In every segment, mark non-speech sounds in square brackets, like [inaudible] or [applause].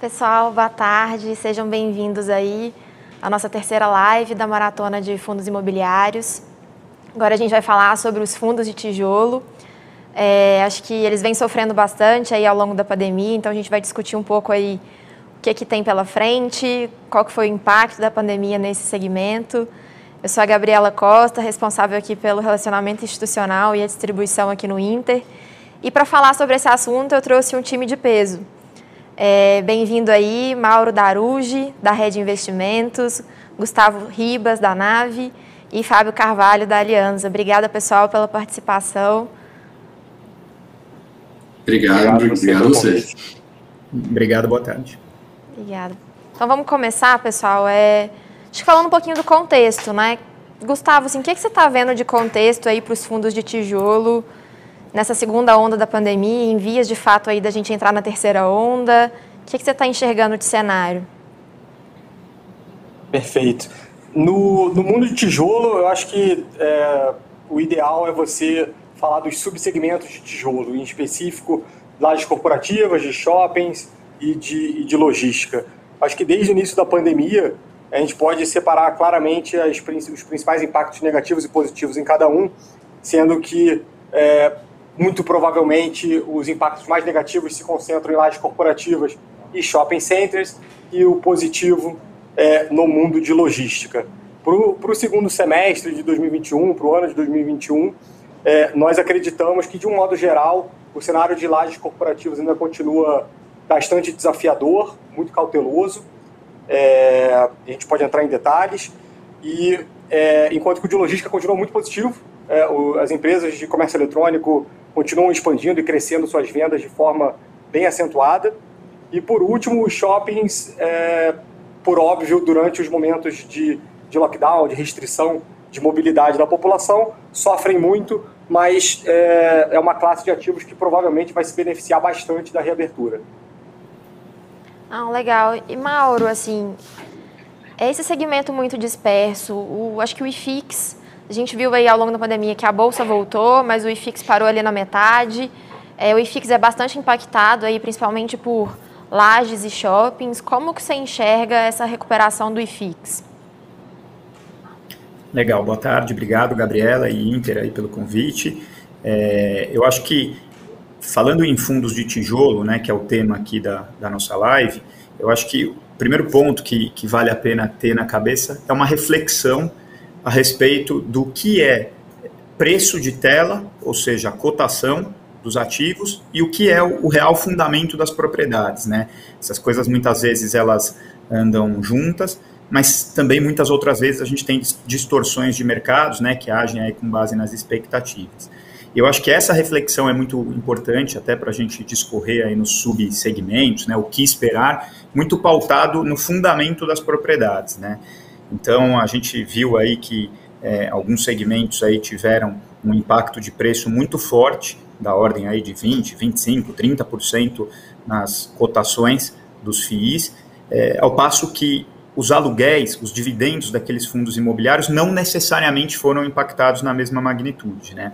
Pessoal, boa tarde, sejam bem-vindos aí à nossa terceira live da Maratona de Fundos Imobiliários. Agora a gente vai falar sobre os fundos de tijolo. É, acho que eles vêm sofrendo bastante aí ao longo da pandemia, então a gente vai discutir um pouco aí o que, que tem pela frente, qual que foi o impacto da pandemia nesse segmento. Eu sou a Gabriela Costa, responsável aqui pelo relacionamento institucional e a distribuição aqui no Inter. E para falar sobre esse assunto, eu trouxe um time de peso. É, Bem-vindo aí, Mauro Darugi, da Rede Investimentos, Gustavo Ribas, da Nave, e Fábio Carvalho, da Aliança. Obrigada, pessoal, pela participação. Obrigado, obrigado, obrigado a vocês. Obrigado, boa tarde. Obrigada. Então vamos começar, pessoal. É, acho que falando um pouquinho do contexto, né? Gustavo, assim, o que, que você está vendo de contexto aí para os fundos de tijolo nessa segunda onda da pandemia, em vias de fato aí da gente entrar na terceira onda? O que, que você está enxergando de cenário? Perfeito. No, no mundo de tijolo, eu acho que é, o ideal é você falar dos subsegmentos de tijolo, em específico lajes corporativas, de shoppings e de, e de logística. Acho que desde o início da pandemia, a gente pode separar claramente as, os principais impactos negativos e positivos em cada um, sendo que é, muito provavelmente os impactos mais negativos se concentram em lajes corporativas e shopping centers e o positivo é, no mundo de logística. Para o segundo semestre de 2021, para o ano de 2021, é, nós acreditamos que, de um modo geral, o cenário de lajes corporativas ainda continua bastante desafiador, muito cauteloso. É, a gente pode entrar em detalhes. E é, enquanto que o de logística continua muito positivo, é, o, as empresas de comércio eletrônico continuam expandindo e crescendo suas vendas de forma bem acentuada. E por último, os shoppings, é, por óbvio, durante os momentos de, de lockdown, de restrição de mobilidade da população, sofrem muito, mas é, é uma classe de ativos que provavelmente vai se beneficiar bastante da reabertura. Ah, legal. E Mauro, assim, esse segmento muito disperso, o, acho que o IFIX, a gente viu aí ao longo da pandemia que a bolsa voltou, mas o IFIX parou ali na metade. É, o IFIX é bastante impactado aí, principalmente por lajes e shoppings. Como que você enxerga essa recuperação do IFIX? Legal, boa tarde, obrigado Gabriela e Inter aí pelo convite. É, eu acho que, falando em fundos de tijolo, né, que é o tema aqui da, da nossa live, eu acho que o primeiro ponto que, que vale a pena ter na cabeça é uma reflexão a respeito do que é preço de tela, ou seja, a cotação dos ativos, e o que é o, o real fundamento das propriedades, né? Essas coisas muitas vezes elas andam juntas, mas também muitas outras vezes a gente tem distorções de mercados, né, que agem aí com base nas expectativas. Eu acho que essa reflexão é muito importante até para a gente discorrer aí nos subsegmentos, né, o que esperar, muito pautado no fundamento das propriedades, né. Então a gente viu aí que é, alguns segmentos aí tiveram um impacto de preço muito forte, da ordem aí de 20, 25, 30% nas cotações dos FIIs, é, ao passo que os aluguéis, os dividendos daqueles fundos imobiliários não necessariamente foram impactados na mesma magnitude, né?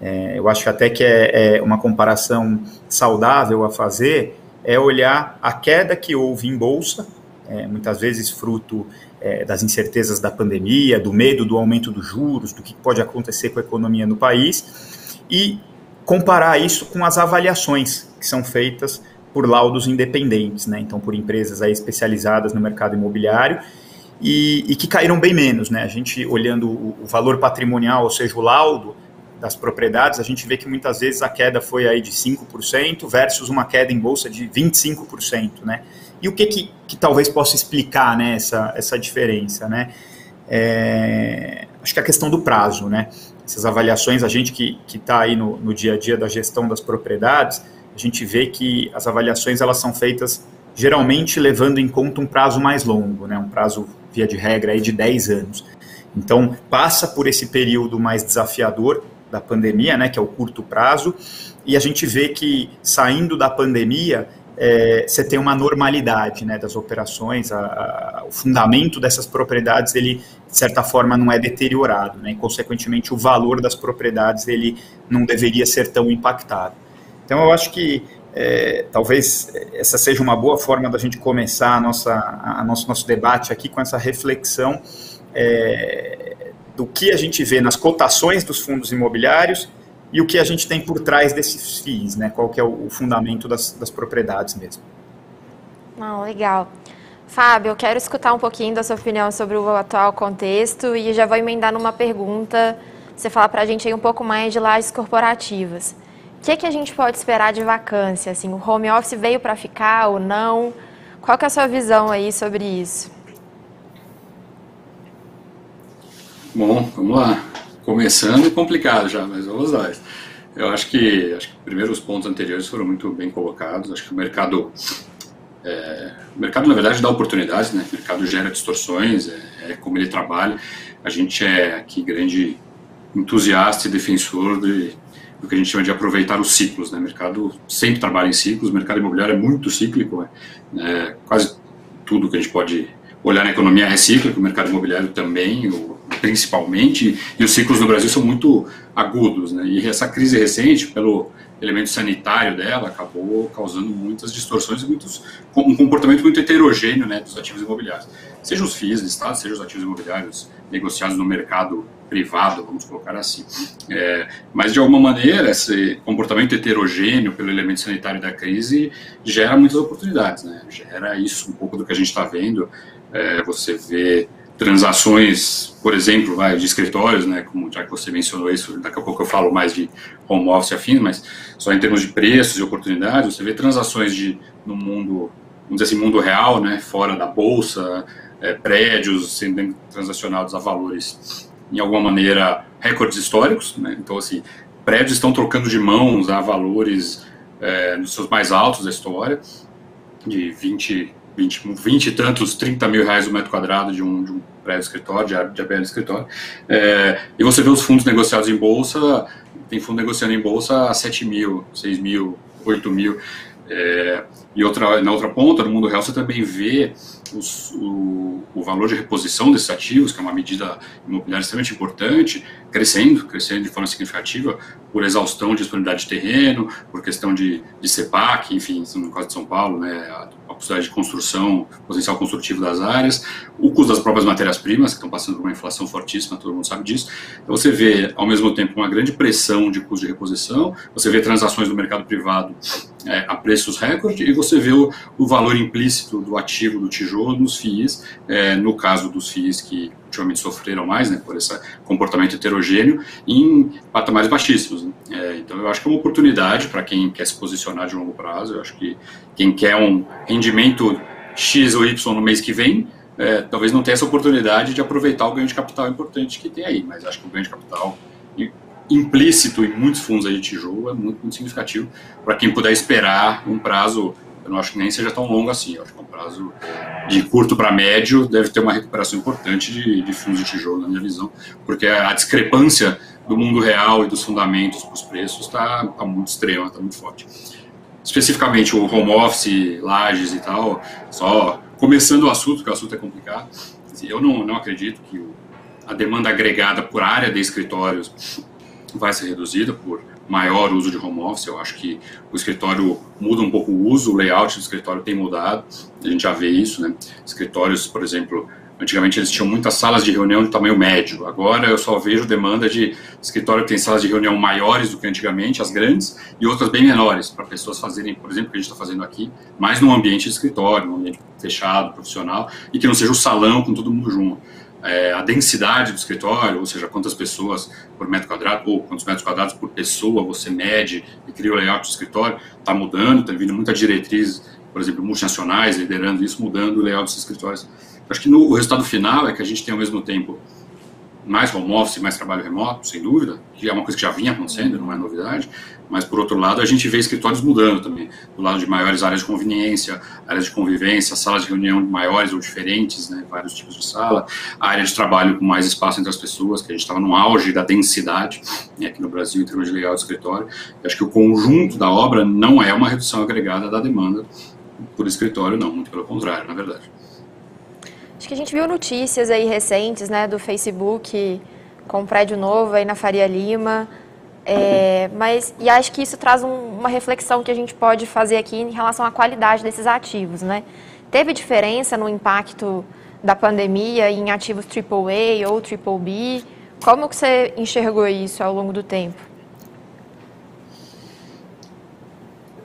É, eu acho até que é, é, uma comparação saudável a fazer é olhar a queda que houve em bolsa, é, muitas vezes fruto é, das incertezas da pandemia, do medo do aumento dos juros, do que pode acontecer com a economia no país, e comparar isso com as avaliações que são feitas por laudos independentes, né? então por empresas aí especializadas no mercado imobiliário, e, e que caíram bem menos. Né? A gente, olhando o, o, valor patrimonial, ou seja, o laudo das propriedades, a gente vê que muitas vezes a queda foi aí de 5% versus uma queda em bolsa de 25%. Né? E o que, que, que talvez possa explicar né, essa, essa diferença? Né? É, acho que a questão do prazo. Né? Essas avaliações, a gente que está aí no, no dia a dia da gestão das propriedades, a gente vê que as avaliações elas são feitas geralmente levando em conta um prazo mais longo, né, um prazo, via de regra, aí de 10 anos. Então, passa por esse período mais desafiador da pandemia, né, que é o curto prazo, e a gente vê que saindo da pandemia, é, você tem uma normalidade né, das operações, a, a, o fundamento dessas propriedades, ele, de certa forma, não é deteriorado, né, e, consequentemente, o valor das propriedades ele não deveria ser tão impactado. Então, eu acho que é, talvez essa seja uma boa forma da gente começar a nossa, a nosso, nosso debate aqui com essa reflexão é, do que a gente vê nas cotações dos fundos imobiliários e o que a gente tem por trás desses FIIs, né? qual que é o, o fundamento das, das propriedades mesmo. Não, legal. Fábio, eu quero escutar um pouquinho da sua opinião sobre o atual contexto e já vou emendar numa pergunta, você falar para a gente aí um pouco mais de lajes corporativas que, é que a gente pode esperar de vacância? Assim, o home office veio para ficar ou não? Qual que é a sua visão aí sobre isso? Bom, vamos lá. Começando complicado já, mas vamos lá. Eu acho que, acho que primeiro os pontos anteriores foram muito bem colocados. Acho que o mercado, é, o mercado na verdade dá oportunidades, né? O mercado gera distorções, é, é como ele trabalha. A gente é aqui grande entusiasta e defensor de do que a gente chama de aproveitar os ciclos. Né? O mercado sempre trabalha em ciclos, o mercado imobiliário é muito cíclico, né? quase tudo que a gente pode olhar na economia é cíclico, o mercado imobiliário também, principalmente, e os ciclos no Brasil são muito agudos. Né? E essa crise recente, pelo elemento sanitário dela, acabou causando muitas distorções e muitos, um comportamento muito heterogêneo né, dos ativos imobiliários. Seja os FIIs listados, seja os ativos imobiliários negociados no mercado privado, vamos colocar assim. É, mas, de alguma maneira, esse comportamento heterogêneo pelo elemento sanitário da crise gera muitas oportunidades, né? Gera isso, um pouco do que a gente está vendo. É, você vê transações, por exemplo, de escritórios, né, como já que você mencionou isso, daqui a pouco eu falo mais de home office afim, mas só em termos de preços e oportunidades, você vê transações de, no mundo, vamos dizer assim, mundo real, né, fora da bolsa, é, prédios sendo transacionados a valores em alguma maneira, recordes históricos. Né? Então, assim, prédios estão trocando de mãos a valores é, nos seus mais altos da história, de 20, 20, 20 e tantos, 30 mil reais o metro quadrado de um, de um prédio escritório, de, de ABL escritório. É, e você vê os fundos negociados em bolsa, tem fundo negociando em bolsa a 7 mil, 6 mil, 8 mil. É, e outra, na outra ponta, no mundo real, você também vê os, o, o, valor de reposição desses ativos, que é uma medida imobiliária extremamente importante, crescendo, crescendo de forma significativa, por exaustão de disponibilidade de terreno, por questão de, de CEPAC, enfim, no caso de São Paulo, né, possibilidade de construção, potencial construtivo das áreas, o custo das próprias matérias-primas, que estão passando por uma inflação fortíssima, todo mundo sabe disso. Então você vê, ao mesmo tempo, uma grande pressão de custo de reposição, você vê transações no mercado privado é, a preços recorde, e você vê o, o valor implícito do ativo do tijolo nos FIIs, é, no caso dos FIIs que ultimamente sofreram mais, né, por esse comportamento heterogêneo, em patamares baixíssimos. Né? É, então, eu acho que é uma oportunidade para quem quer se posicionar de longo prazo. Eu acho que quem quer um rendimento X ou Y no mês que vem, é, talvez não tenha essa oportunidade de aproveitar o ganho de capital importante que tem aí, mas acho que o ganho de capital implícito em muitos fundos de tijolo é muito, muito significativo para quem puder esperar um prazo eu não acho que nem seja tão longo assim. Eu acho que é um prazo de curto para médio deve ter uma recuperação importante de, de fundos de tijolo, na minha visão, porque a discrepância do mundo real e dos fundamentos para os preços está tá muito extrema, está muito forte. Especificamente o home office, lajes e tal, só começando o assunto, que o assunto é complicado, eu não, não acredito que a demanda agregada por área de escritórios vai ser reduzida por maior uso de home office. Eu acho que o escritório muda um pouco o uso, o layout do escritório tem mudado. A gente já vê isso, né? Escritórios, por exemplo, antigamente eles tinham muitas salas de reunião de tamanho médio. Agora eu só vejo demanda de escritório que tem salas de reunião maiores do que antigamente, as grandes, e outras bem menores, para pessoas fazerem, por exemplo, o que a gente está fazendo aqui, mais num ambiente de escritório, num ambiente fechado, profissional, e que não seja o salão com todo mundo junto é, a densidade do escritório, ou seja, quantas pessoas por metro quadrado, ou quantos metros quadrados por pessoa você mede e cria o layout do escritório, está mudando, está vindo muita diretriz, por exemplo, multinacionais liderando isso, mudando o layout dos escritórios. Acho que no, o resultado final é que a gente tem ao mesmo tempo mais home office, mais trabalho remoto, sem dúvida, que é uma coisa que já vinha acontecendo, não é novidade, mas por outro lado a gente vê escritórios mudando também, do lado de maiores áreas de conveniência, áreas de convivência, salas de reunião maiores ou diferentes, né, vários tipos de sala, área de trabalho com mais espaço entre as pessoas, que a gente estava no auge da densidade né, aqui no Brasil em termos de legal de escritório. Eu acho que o conjunto da obra não é uma redução agregada da demanda por escritório, não, muito pelo contrário, na verdade. Acho que a gente viu notícias aí recentes, né, do Facebook com um prédio novo aí na Faria Lima. É, mas e acho que isso traz um, uma reflexão que a gente pode fazer aqui em relação à qualidade desses ativos, né? Teve diferença no impacto da pandemia em ativos AAA ou BBB? Como que você enxergou isso ao longo do tempo?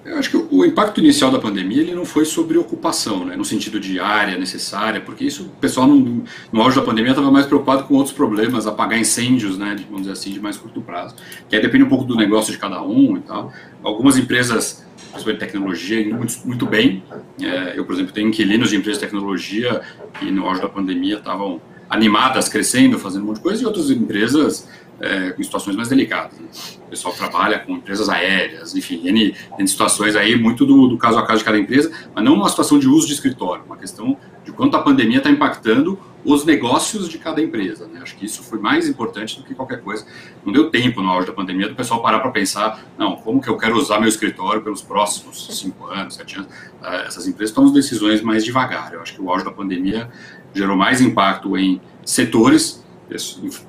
Eu acho que o impacto inicial da pandemia ele não foi sobre ocupação, né, no sentido de área necessária, porque isso o pessoal no, no auge da pandemia estava mais preocupado com outros problemas, apagar incêndios, né, de, vamos dizer assim, de mais curto prazo, que aí depende um pouco do negócio de cada um e tal. Algumas empresas, principalmente tecnologia, muito, muito bem. É, eu, por exemplo, tenho inquilinos de empresas de tecnologia que no auge da pandemia estavam animadas, crescendo, fazendo um monte de coisa, e outras empresas é, em situações mais delicadas. Né? O pessoal trabalha com empresas aéreas, enfim, N, N situações aí, muito do, do, caso a caso de cada empresa, mas não uma situação de uso de escritório, uma questão de quanto a pandemia está impactando os negócios de cada empresa. Né? Acho que isso foi mais importante do que qualquer coisa. Não deu tempo no auge da pandemia do pessoal parar para pensar, não, como que eu quero usar meu escritório pelos próximos cinco anos, sete anos. Uh, essas empresas tomam decisões mais devagar. Eu acho que o auge da pandemia gerou mais impacto em setores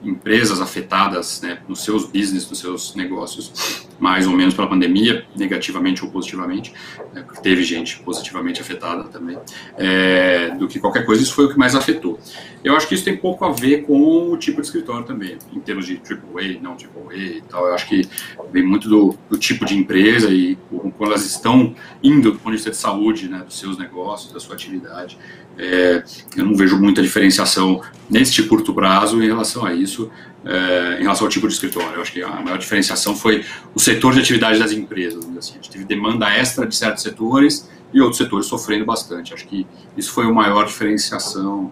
empresas afetadas né, nos seus business, nos seus negócios, mais ou menos pela pandemia, negativamente ou positivamente, né, porque teve gente positivamente afetada também, é, do que qualquer coisa, isso foi o que mais afetou. Eu acho que isso tem pouco a ver com o tipo de escritório também, em termos de AAA, não AAA e tal. Eu acho que vem muito do, do tipo de empresa e quando elas estão indo do ponto de vista de saúde, né, dos seus negócios, da sua atividade. É, eu não vejo muita diferenciação neste curto prazo em relação a isso, é, em relação ao tipo de escritório. Eu acho que a maior diferenciação foi o setor de atividade das empresas. Assim. A gente teve demanda extra de certos setores e outros setores sofrendo bastante. Acho que isso foi a maior diferenciação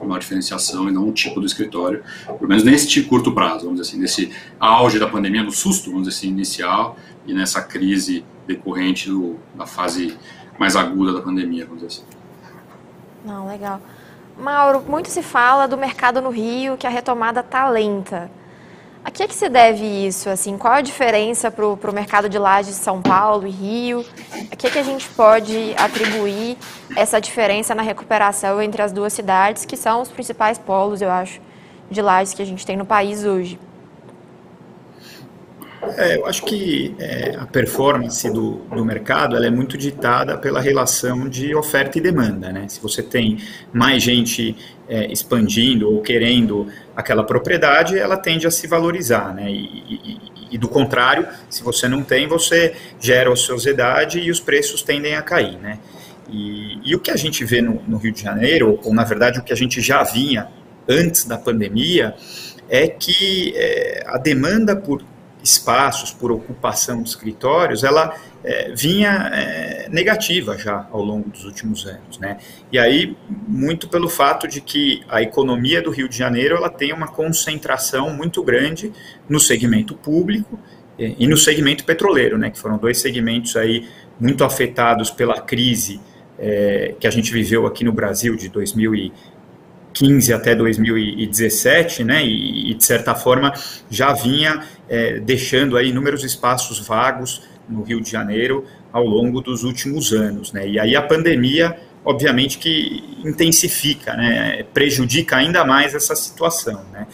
uma diferenciação e não um tipo do escritório, pelo menos neste curto prazo, vamos dizer assim, nesse auge da pandemia, no susto, vamos dizer assim, inicial e nessa crise decorrente do, da fase mais aguda da pandemia, vamos dizer assim. Não, legal. Mauro, muito se fala do mercado no Rio, que a retomada está lenta. A que, é que se deve isso? Assim, qual a diferença para o mercado de lajes de São Paulo e Rio? A que, é que a gente pode atribuir essa diferença na recuperação entre as duas cidades, que são os principais polos, eu acho, de lajes que a gente tem no país hoje? É, eu acho que é, a performance do, do mercado ela é muito ditada pela relação de oferta e demanda. Né? Se você tem mais gente é, expandindo ou querendo aquela propriedade, ela tende a se valorizar. Né? E, e, e, do contrário, se você não tem, você gera ociosidade e os preços tendem a cair. Né? E, e o que a gente vê no, no Rio de Janeiro, ou na verdade o que a gente já vinha antes da pandemia, é que é, a demanda por espaços, por ocupação de escritórios, ela é, vinha é, negativa já ao longo dos últimos anos, né? E aí muito pelo fato de que a economia do Rio de Janeiro ela tem uma concentração muito grande no segmento público e, e no segmento petroleiro, né? Que foram dois segmentos aí muito afetados pela crise é, que a gente viveu aqui no Brasil de 2000 e 2015 até 2017, né, e, e de certa forma já vinha é, deixando aí inúmeros espaços vagos no Rio de Janeiro ao longo dos últimos anos, né, e aí a pandemia, obviamente que intensifica, né, prejudica ainda mais essa situação, né.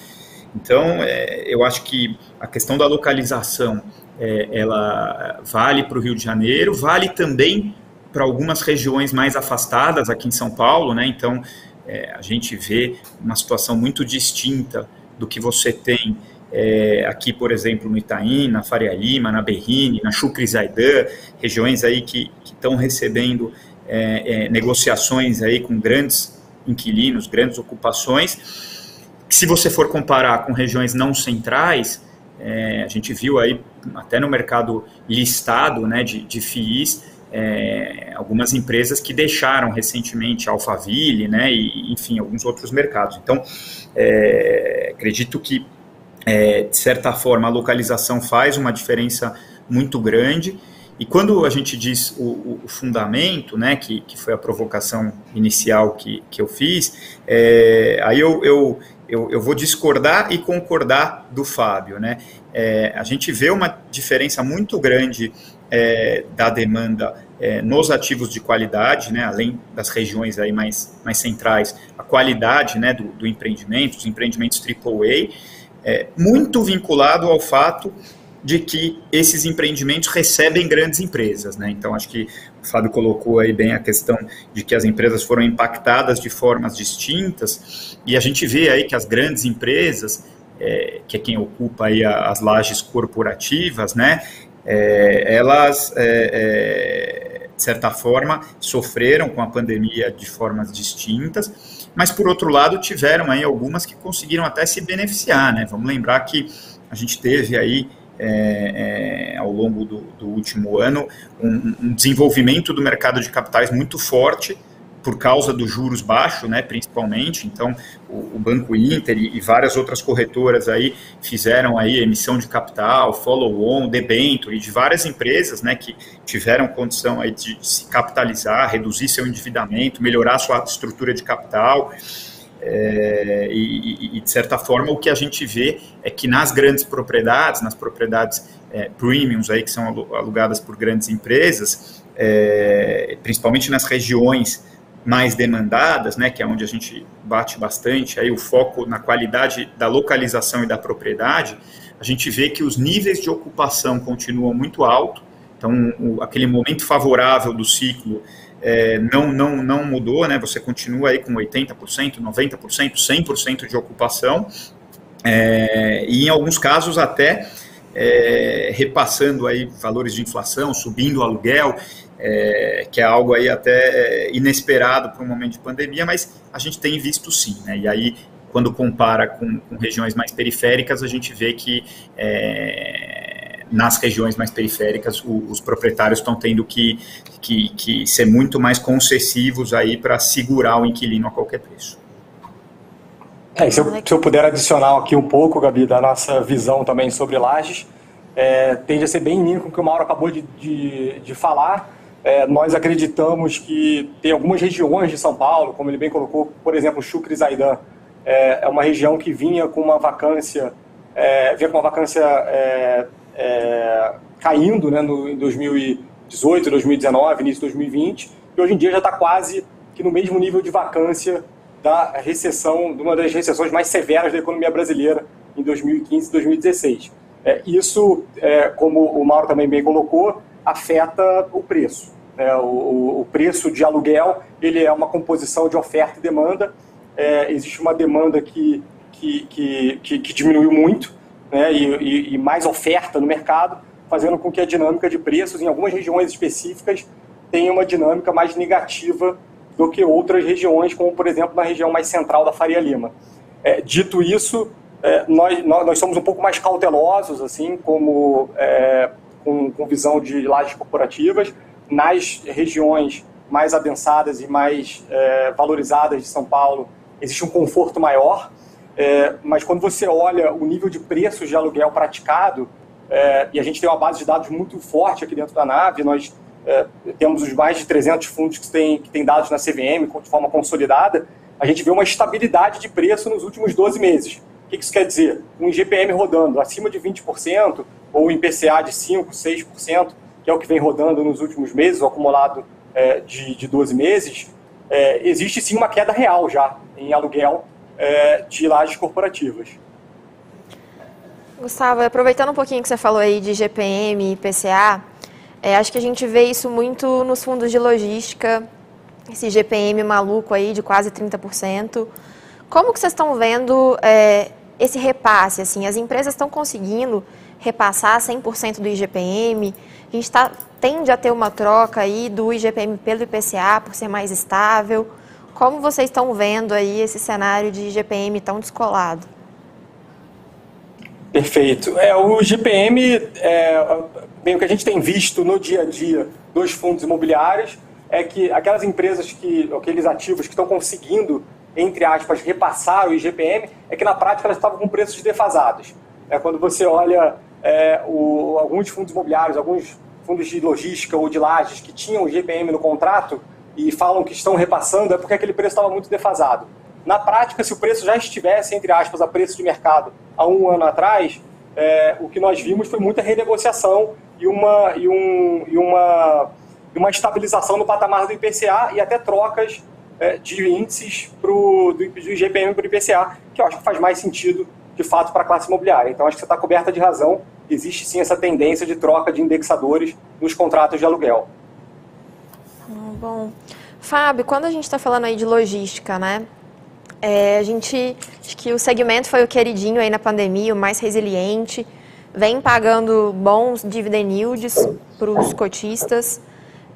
Então, é, eu acho que a questão da localização, é, ela vale para o Rio de Janeiro, vale também para algumas regiões mais afastadas aqui em São Paulo, né? Então, é, a gente vê uma situação muito distinta do que você tem é, aqui, por exemplo, no Itaim, na Faria Lima, na Berrine, na Chucre Zaidan, regiões aí que estão recebendo é, é, negociações aí com grandes inquilinos, grandes ocupações, se você for comparar com regiões não centrais, é, a gente viu aí até no mercado listado né, de, de FIIs, é, algumas empresas que deixaram recentemente Alphaville, né, e, enfim, alguns outros mercados. Então, é, acredito que, é, de certa forma, a localização faz uma diferença muito grande, e quando a gente diz o, o fundamento, né, que, que foi a provocação inicial que, que eu fiz, é, aí eu, eu, eu, eu, vou discordar e concordar do Fábio. Né? É, a gente vê uma diferença muito grande é, da demanda é, nos ativos de qualidade, né, além das regiões aí mais, mais centrais, a qualidade né, do, do empreendimento, os empreendimentos AAA, é, muito vinculado ao fato de que esses empreendimentos recebem grandes empresas. Né? Então, acho que o Fábio colocou aí bem a questão de que as empresas foram impactadas de formas distintas, e a gente vê aí que as grandes empresas, é, que é quem ocupa aí as lajes corporativas, né, é, elas, é, é, de certa forma, sofreram com a pandemia de formas distintas, mas, por outro lado, tiveram aí algumas que conseguiram até se beneficiar. Né? Vamos lembrar que a gente teve aí é, é, ao longo do, do último ano um, um, desenvolvimento do mercado de capitais muito forte por causa dos juros baixos, né, principalmente. Então, o, o Banco Inter e, e, várias outras corretoras aí fizeram aí emissão de capital, follow-on, debênture de várias empresas, né, que tiveram condição aí de se capitalizar, reduzir seu endividamento, melhorar sua estrutura de capital. É, e, e, de certa forma, o que a gente vê é que nas grandes propriedades, nas propriedades é, premiums aí, que são alugadas por grandes empresas, é, principalmente nas regiões mais demandadas, né, que é onde a gente bate bastante, aí o foco na qualidade da localização e da propriedade, a gente vê que os níveis de ocupação continuam muito altos, então o, aquele momento favorável do ciclo é, não, não, não mudou, né? Você continua aí com 80%, 90%, 100% de ocupação, é, e em alguns casos até é, repassando aí valores de inflação, subindo o aluguel, é, que é algo aí até inesperado para um momento de pandemia, mas a gente tem visto sim, né? E aí quando compara com, com regiões mais periféricas, a gente vê que é, nas regiões mais periféricas, o, os proprietários estão tendo que, que, que, ser muito mais concessivos aí para segurar o inquilino a qualquer preço. É, se, eu, se, eu, puder adicionar aqui um pouco, Gabi, da nossa visão também sobre lajes, é, tende a ser bem em linha com o que o Mauro acabou de, de, de falar. É, nós acreditamos que tem algumas regiões de São Paulo, como ele bem colocou, por exemplo, Chucre Zaidan, é, é uma região que vinha com uma vacância, é, vinha com uma vacância é, é, caindo né, no, em 2018, 2019, início de 2020, e hoje em dia já está quase que no mesmo nível de vacância da recessão, de uma das recessões mais severas da economia brasileira em 2015 e 2016. É, isso, como o Mauro também bem colocou, afeta o preço. É, o, o, preço de aluguel ele é uma composição de oferta e demanda. É, existe uma demanda que, que, que, que, que diminuiu muito, né, e, e, mais oferta no mercado, fazendo com que a dinâmica de preços em algumas regiões específicas tenha uma dinâmica mais negativa do que outras regiões, como por exemplo na região mais central da Faria Lima. É, dito isso, é, nós, nós, somos um pouco mais cautelosos, assim, como é, com, com, visão de lajes corporativas, nas regiões mais adensadas e mais é, valorizadas de São Paulo, existe um conforto maior, é, mas quando você olha o nível de preços de aluguel praticado, é, e a gente tem uma base de dados muito forte aqui dentro da nave, nós é, temos os mais de 300 fundos que têm, que têm dados na CVM de forma consolidada, a gente vê uma estabilidade de preço nos últimos 12 meses. O que isso quer dizer? Um IGPM rodando acima de 20%, ou IPCA de 5%, 6%, que é o que vem rodando nos últimos meses, o acumulado é, de, de 12 meses, é, existe sim uma queda real já em aluguel é, de lajes corporativas. Gustavo, aproveitando um pouquinho que você falou aí de GPM e IPCA, é, acho que a gente vê isso muito nos fundos de logística, esse GPM maluco aí de quase 30%. Como que vocês estão vendo é, esse repasse? Assim, as empresas estão conseguindo repassar 100% do IGPM? A gente tá, tende a ter uma troca aí do IGPM pelo IPCA por ser mais estável. Como vocês estão vendo aí esse cenário de GPM tão descolado? Perfeito. É, o GPM, é, bem, o que a gente tem visto no dia a dia dos fundos imobiliários é que aquelas empresas que, aqueles ativos que estão conseguindo, entre aspas, repassar o IGPM, é que na prática elas estavam com preços defasados. É, quando você olha é, o, alguns fundos imobiliários, alguns fundos de logística ou de lajes que tinham o GPM no contrato, e falam que estão repassando é porque aquele preço estava muito defasado. Na prática, se o preço já estivesse, entre aspas, a preço de mercado há um ano atrás, é, o que nós vimos foi muita renegociação e uma, e um, e uma, uma estabilização no patamar do IPCA e até trocas é, de índices pro, do, do IGPM para o IPCA, que eu acho que faz mais sentido, de fato, para a classe imobiliária. Então, acho que você está coberta de razão existe sim essa tendência de troca de indexadores nos contratos de aluguel. Hum, bom. Fábio, quando a gente está falando aí de logística, né? É, a gente, acho que o segmento foi o queridinho aí na pandemia, o mais resiliente, vem pagando bons dividend yields para os cotistas.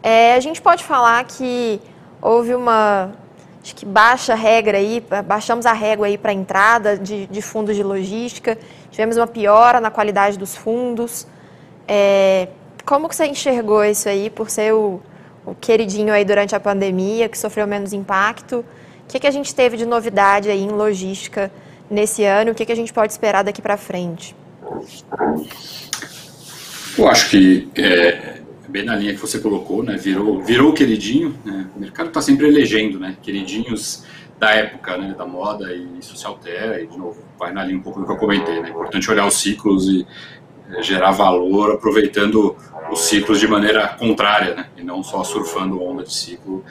É, a gente pode falar que houve uma acho que baixa regra aí, baixamos a régua aí para entrada de, de, fundos de logística, tivemos uma piora na qualidade dos fundos. É, como que você enxergou isso aí por ser o, o queridinho aí durante a pandemia, que sofreu menos impacto? O que, que a gente teve de novidade aí em logística nesse ano? O que, que a gente pode esperar daqui para frente? Eu acho que é, bem na linha que você colocou, né? Virou, virou queridinho. Né? O mercado está sempre elegendo, né? Queridinhos da época, né? Da moda e isso se altera e de novo vai na linha um pouco do que eu comentei, né? É importante olhar os ciclos e é, gerar valor aproveitando os ciclos de maneira contrária, né? E não só surfando onda de ciclo.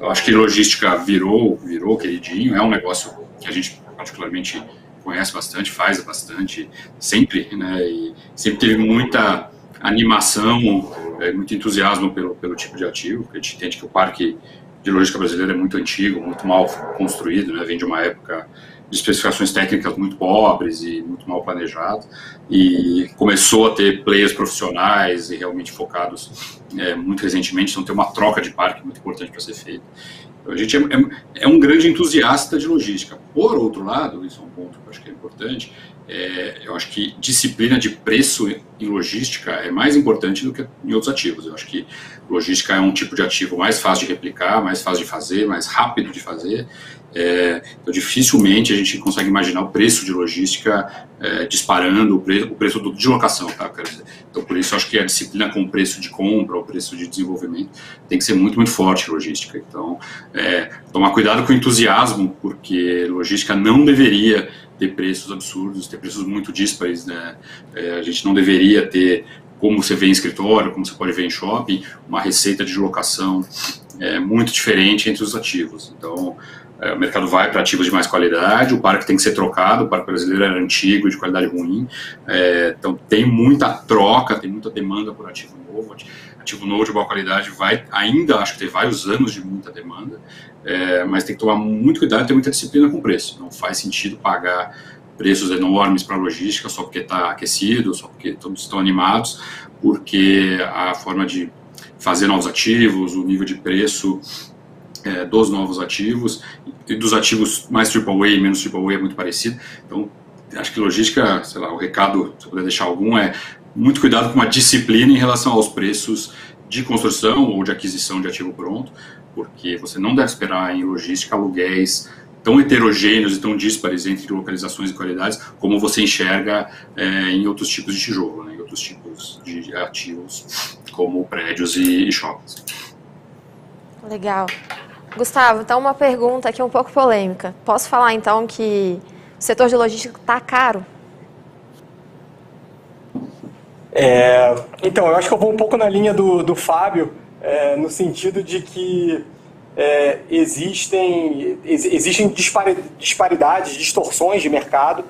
Eu acho que logística virou, virou queridinho. É um negócio que a gente particularmente conhece bastante, faz bastante, sempre, né? E sempre teve muita animação, é, muito entusiasmo pelo, pelo tipo de ativo, porque a gente entende que o parque de logística brasileiro é muito antigo, muito mal construído, né, vem de uma época de especificações técnicas muito pobres e muito mal planejado, e começou a ter players profissionais e realmente focados é, muito recentemente, então tem uma troca de parque muito importante para ser feita. Então, a gente é, é, é, um grande entusiasta de logística. Por outro lado, isso é um ponto que eu acho que é importante, é, eu acho que disciplina de preço em logística é mais importante do que em outros ativos. Eu acho que logística é um tipo de ativo mais fácil de replicar, mais fácil de fazer, mais rápido de fazer. É, então, dificilmente a gente consegue imaginar o preço de logística é, disparando, o, pre o preço do, de locação. Tá? Então, por isso, acho que a disciplina com o preço de compra, o preço de desenvolvimento, tem que ser muito, muito forte logística. Então, é, tomar cuidado com o entusiasmo, porque logística não deveria ter preços absurdos, ter preços muito díspares. Né? É, a gente não deveria ter, como você vê em escritório, como você pode ver em shopping, uma receita de locação é, muito diferente entre os ativos. Então, é, o mercado vai para ativos de mais qualidade, o parque tem que ser trocado, o parque brasileiro era antigo, de qualidade ruim, é, então tem muita troca, tem muita demanda por ativo novo, ativo novo de boa qualidade vai ainda, acho que vários anos de muita demanda, é, mas tem que tomar muito cuidado e ter muita disciplina com o preço. Não faz sentido pagar preços enormes para logística só porque está aquecido, só porque todos estão animados, porque a forma de fazer novos ativos, o nível de preço é, dos novos ativos e dos ativos mais AAA e menos AAA é muito parecido. Então, acho que logística, sei lá, o recado, se eu puder deixar algum, é muito cuidado com a disciplina em relação aos preços de construção ou de aquisição de ativo pronto, porque você não deve esperar em logística aluguéis tão heterogêneos e tão díspares entre localizações e qualidades como você enxerga é, em outros tipos de tijolo, né, em outros tipos de ativos como prédios e, e shoppings. Legal. Gustavo, então uma pergunta aqui um pouco polêmica. Posso falar então que o setor de logística está caro? É, então, eu acho que eu vou um pouco na linha do, do Fábio, é, no sentido de que é, existem, ex, existem disparidades, distorções de mercado.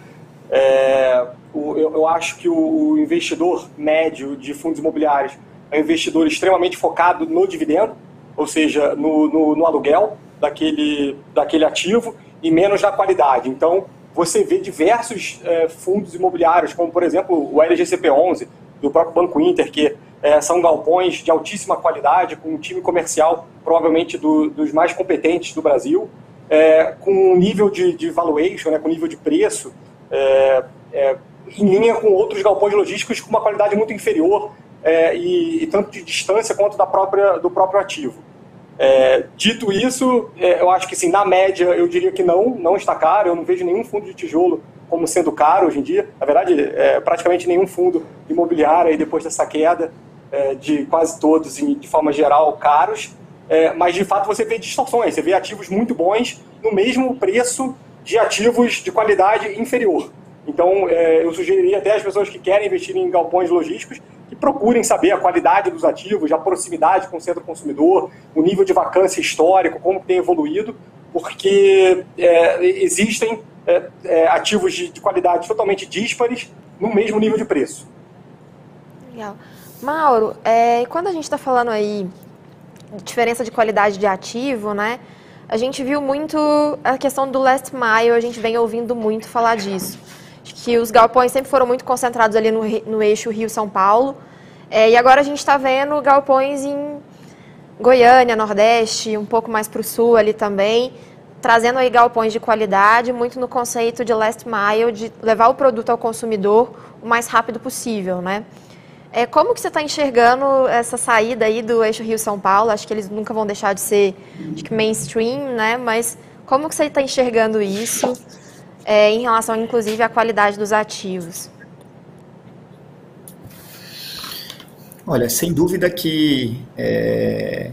É, o, eu, eu, acho que o, o, investidor médio de fundos imobiliários é um investidor extremamente focado no dividendo, ou seja, no, no, no aluguel daquele, daquele ativo e menos na qualidade. Então, você vê diversos é, fundos imobiliários, como por exemplo o LGCP11, do próprio Banco Inter, que é, são galpões de altíssima qualidade, com um time comercial provavelmente do, dos mais competentes do Brasil, é, com um nível de, de valuation, né, com nível de preço, é, é, em linha com outros galpões logísticos com uma qualidade muito inferior é, e, e, tanto de distância quanto da própria, do próprio ativo. É, dito isso, eu acho que sim, na média eu diria que não, não está caro, eu não vejo nenhum fundo de tijolo como sendo caro hoje em dia. Na verdade, é, praticamente nenhum fundo imobiliário, aí, depois dessa queda é, de quase todos, de forma geral, caros. É, mas, de fato, você vê distorções. Você vê ativos muito bons no mesmo preço de ativos de qualidade inferior. Então, é, eu sugeriria até às pessoas que querem investir em galpões logísticos que procurem saber a qualidade dos ativos, a proximidade com o centro consumidor, o nível de vacância histórico, como tem evoluído, porque é, existem é, é, ativos de, de, qualidade totalmente díspares no mesmo nível de preço. Legal. Mauro, é, quando a gente está falando aí diferença de qualidade de ativo, né? A gente viu muito a questão do last mile, a gente vem ouvindo muito falar disso. Que os galpões sempre foram muito concentrados ali no, no eixo Rio-São Paulo. É, e agora a gente está vendo galpões em Goiânia, Nordeste, um pouco mais para o sul ali também, trazendo aí galpões de qualidade, muito no conceito de last mile, de levar o produto ao consumidor o mais rápido possível, né? É, como que você está enxergando essa saída aí do eixo Rio-São Paulo? Acho que eles nunca vão deixar de ser acho que mainstream, né? Mas como que você está enxergando isso é, em relação, inclusive, à qualidade dos ativos? Olha, sem dúvida que é,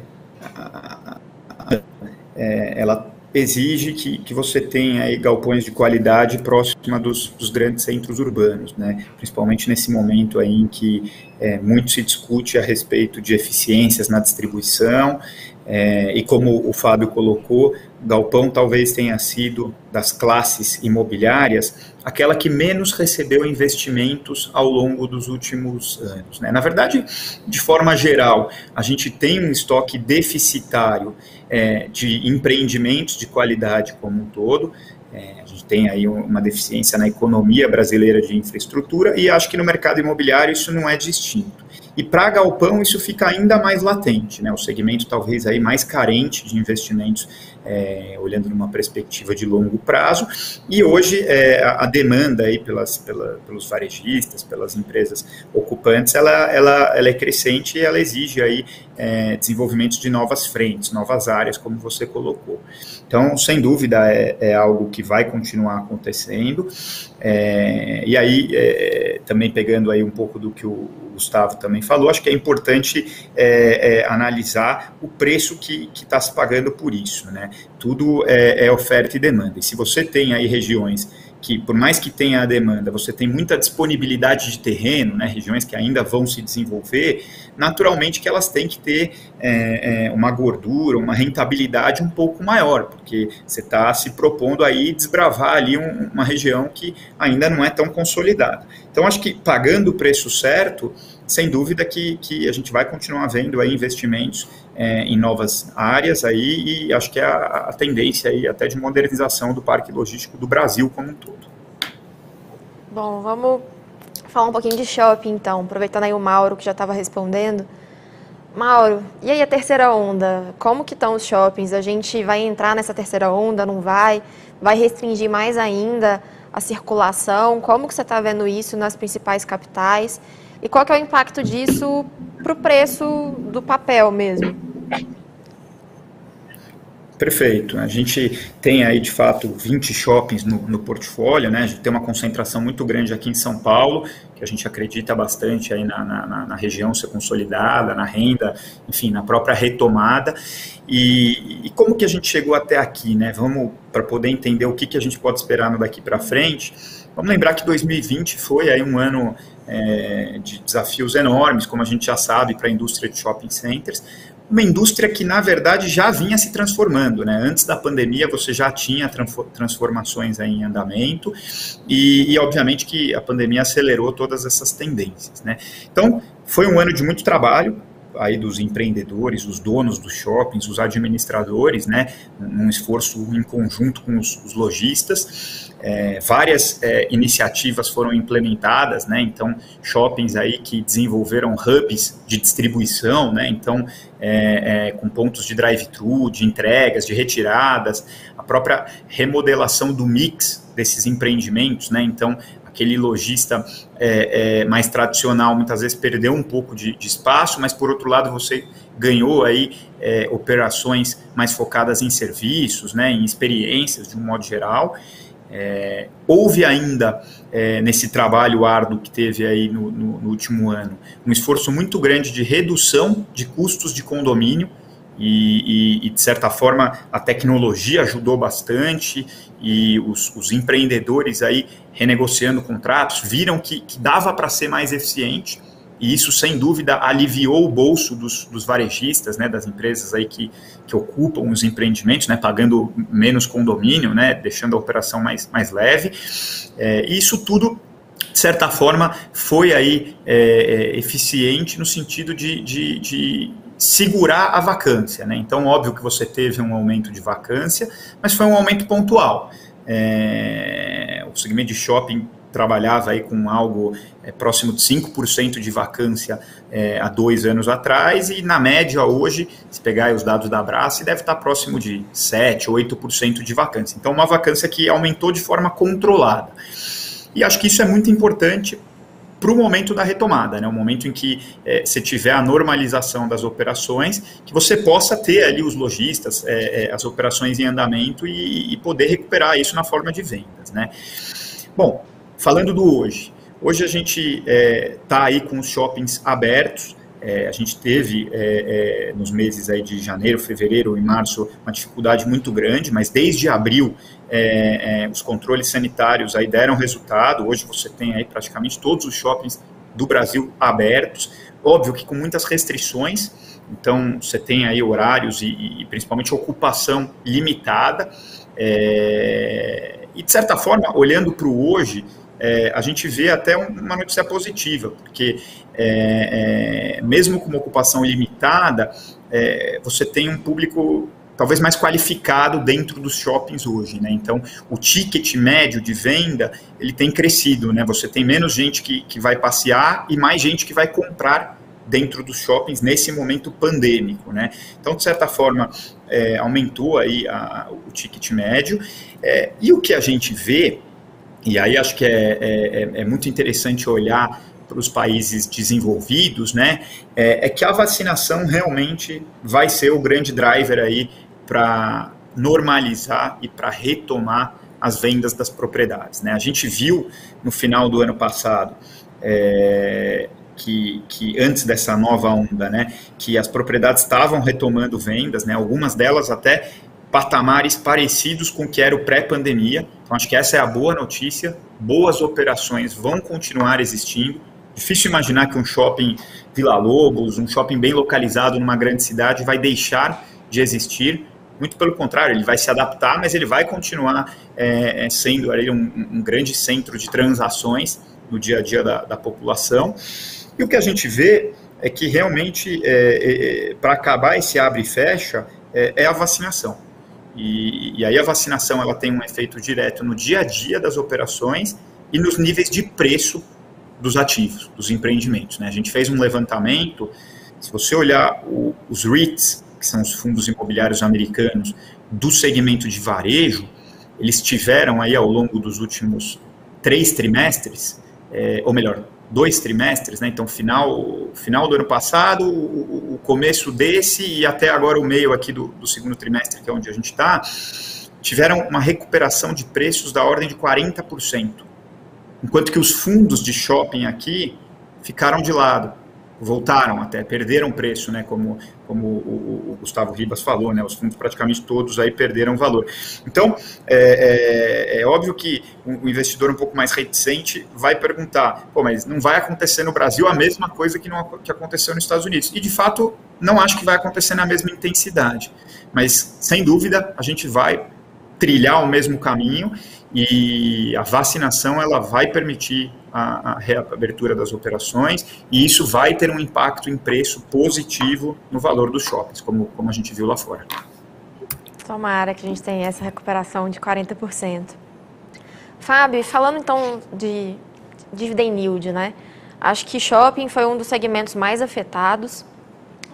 é, ela exige que, que você tenha aí galpões de qualidade próxima dos, dos grandes centros urbanos, né? principalmente nesse momento aí em que é, muito se discute a respeito de eficiências na distribuição, é, e como o Fábio colocou, galpão talvez tenha sido das classes imobiliárias aquela que menos recebeu investimentos ao longo dos últimos anos. Né? Na verdade, de forma geral, a gente tem um estoque deficitário é, de empreendimentos de qualidade como um todo. É, a gente tem aí uma deficiência na economia brasileira de infraestrutura e acho que no mercado imobiliário isso não é distinto. E para galpão isso fica ainda mais latente, né? O segmento talvez aí mais carente de investimentos, é, olhando numa perspectiva de longo prazo. E hoje é, a, demanda aí pelas, pela, pelos varejistas, pelas empresas ocupantes, ela, ela, ela é crescente e ela exige aí é, desenvolvimento de novas frentes, novas áreas, como você colocou. Então, sem dúvida, é, é algo que vai continuar acontecendo. É, e aí, é, também pegando aí um pouco do que o Gustavo também falou, acho que é importante é, é, analisar o preço que está se pagando por isso. Né? Tudo é, é oferta e demanda. E se você tem aí regiões que por mais que tenha a demanda, você tem muita disponibilidade de terreno, né, regiões que ainda vão se desenvolver, naturalmente que elas têm que ter é, é, uma gordura, uma rentabilidade um pouco maior, porque você está se propondo aí desbravar ali um, uma região que ainda não é tão consolidada. Então, acho que pagando o preço certo, sem dúvida que, que a gente vai continuar vendo aí investimentos é, em novas áreas aí e acho que é a, a, tendência aí até de modernização do parque logístico do Brasil como um todo. Bom, vamos falar um pouquinho de shopping então, aproveitando aí o Mauro que já estava respondendo. Mauro, e aí a terceira onda? Como que estão os shoppings? A gente vai entrar nessa terceira onda, não vai? Vai restringir mais ainda a circulação? Como que você está vendo isso nas principais capitais? E qual que é o impacto disso para o preço do papel mesmo? Perfeito. A gente tem aí, de fato, 20 shoppings no, no, portfólio, né? A gente tem uma concentração muito grande aqui em São Paulo, que a gente acredita bastante aí na, na, na região ser consolidada, na renda, enfim, na própria retomada. E, e, como que a gente chegou até aqui, né? Vamos, para poder entender o que, que a gente pode esperar daqui para frente, vamos lembrar que 2020 foi aí um ano é, de desafios enormes, como a gente já sabe, para a indústria de shopping centers, uma indústria que, na verdade, já vinha se transformando. Né? Antes da pandemia, você já tinha transformações em andamento e, e, obviamente, que a pandemia acelerou todas essas tendências. Né? Então, foi um ano de muito trabalho, aí dos empreendedores, os donos dos shoppings, os administradores, né, um esforço em conjunto com os, os lojistas, é, várias é, iniciativas foram implementadas, né? Então, shoppings aí que desenvolveram hubs de distribuição, né? Então, é, é com pontos de drive-thru, de entregas, de retiradas, a própria remodelação do mix desses empreendimentos, né? Então, aquele lojista é, é, mais tradicional muitas vezes perdeu um pouco de, de, espaço, mas por outro lado você ganhou aí operações mais focadas em serviços, né? Em experiências de um modo geral. É, houve ainda, é, nesse trabalho árduo que teve aí no, no, no, último ano, um esforço muito grande de redução de custos de condomínio, e, e, e de certa forma, a tecnologia ajudou bastante, e os, os empreendedores aí renegociando contratos viram que, que dava para ser mais eficiente, e isso, sem dúvida, aliviou o bolso dos, dos varejistas, né, das empresas aí que, que ocupam os empreendimentos, né, pagando menos condomínio, né, deixando a operação mais, mais leve. É, isso tudo de certa forma, foi aí é, é, eficiente no sentido de, de, de segurar a vacância. Né? Então, óbvio que você teve um aumento de vacância, mas foi um aumento pontual. É, o segmento de shopping trabalhava aí com algo é, próximo de 5% de vacância é, há dois anos atrás, e na média hoje, se pegar os dados da Abrace, deve estar próximo de 7%, 8% de vacância. Então, uma vacância que aumentou de forma controlada. E acho que isso é muito importante para o momento da retomada, né? o momento em que é, você tiver a normalização das operações, que você possa ter ali os lojistas, é, é, as operações em andamento e, e, poder recuperar isso na forma de vendas. Né? Bom, falando do hoje, hoje a gente está é, aí com os shoppings abertos, é, a gente teve é, é, nos meses aí de janeiro, fevereiro e março uma dificuldade muito grande, mas desde abril é, é, os controles sanitários aí deram resultado. Hoje você tem aí praticamente todos os shoppings do Brasil abertos, óbvio que com muitas restrições. Então você tem aí horários e, e principalmente ocupação limitada. É, e de certa forma, olhando para o hoje, é, a gente vê até uma notícia positiva, porque é, é, mesmo com uma ocupação limitada, é, você tem um público talvez mais qualificado dentro dos shoppings hoje, né? Então, o ticket médio de venda, ele tem crescido, né? Você tem menos gente que, que vai passear e mais gente que vai comprar dentro dos shoppings nesse momento pandêmico, né? Então, de certa forma, é, aumentou aí a, o ticket médio. É, e o que a gente vê e aí acho que é, é, é, é muito interessante olhar para os países desenvolvidos, né, é, é, que a vacinação realmente vai ser o grande driver aí para normalizar e para retomar as vendas das propriedades. Né? A gente viu no final do ano passado é, que, que, antes dessa nova onda, né, que as propriedades estavam retomando vendas, né, algumas delas até patamares parecidos com o que era o pré-pandemia. Então, acho que essa é a boa notícia. Boas operações vão continuar existindo. Difícil imaginar que um shopping Vila Lobos, um shopping bem localizado numa grande cidade, vai deixar de existir. Muito pelo contrário, ele vai se adaptar, mas ele vai continuar é, é sendo ali um, um, grande centro de transações no dia a dia da, da população. E o que a gente vê é que realmente, é, é, é para acabar esse abre e fecha, é, é a vacinação. E, e, aí a vacinação ela tem um efeito direto no dia a dia das operações e nos níveis de preço dos ativos, dos empreendimentos. Né? A gente fez um levantamento, se você olhar o, os REITs, que são os fundos imobiliários americanos, do segmento de varejo, eles tiveram aí ao longo dos últimos três trimestres, é, ou melhor, dois trimestres, né? Então, final, final do ano passado, o, o, começo desse e até agora o meio aqui do, do segundo trimestre, que é onde a gente está, tiveram uma recuperação de preços da ordem de 40%. Enquanto que os fundos de shopping aqui ficaram de lado voltaram até, perderam preço, né, como, como o, o, Gustavo Ribas falou, né, os fundos praticamente todos aí perderam valor. Então, é, é, é óbvio que o investidor um pouco mais reticente vai perguntar, pô, mas não vai acontecer no Brasil a mesma coisa que, não, que aconteceu nos Estados Unidos. E, de fato, não acho que vai acontecer na mesma intensidade. Mas, sem dúvida, a gente vai trilhar o mesmo caminho e a vacinação ela vai permitir a, a, reabertura das operações e isso vai ter um impacto em preço positivo no valor dos shoppings, como, como a gente viu lá fora. Tomara que a gente tenha essa recuperação de 40%. Fábio, falando então de dividend yield, né? Acho que shopping foi um dos segmentos mais afetados.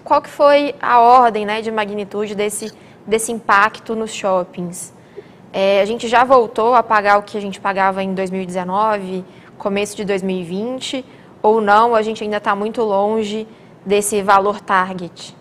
Qual que foi a ordem né, de magnitude desse, desse impacto nos shoppings? É, a gente já voltou a pagar o que a gente pagava em 2019, começo de 2020, ou não, a gente ainda está muito longe desse valor target?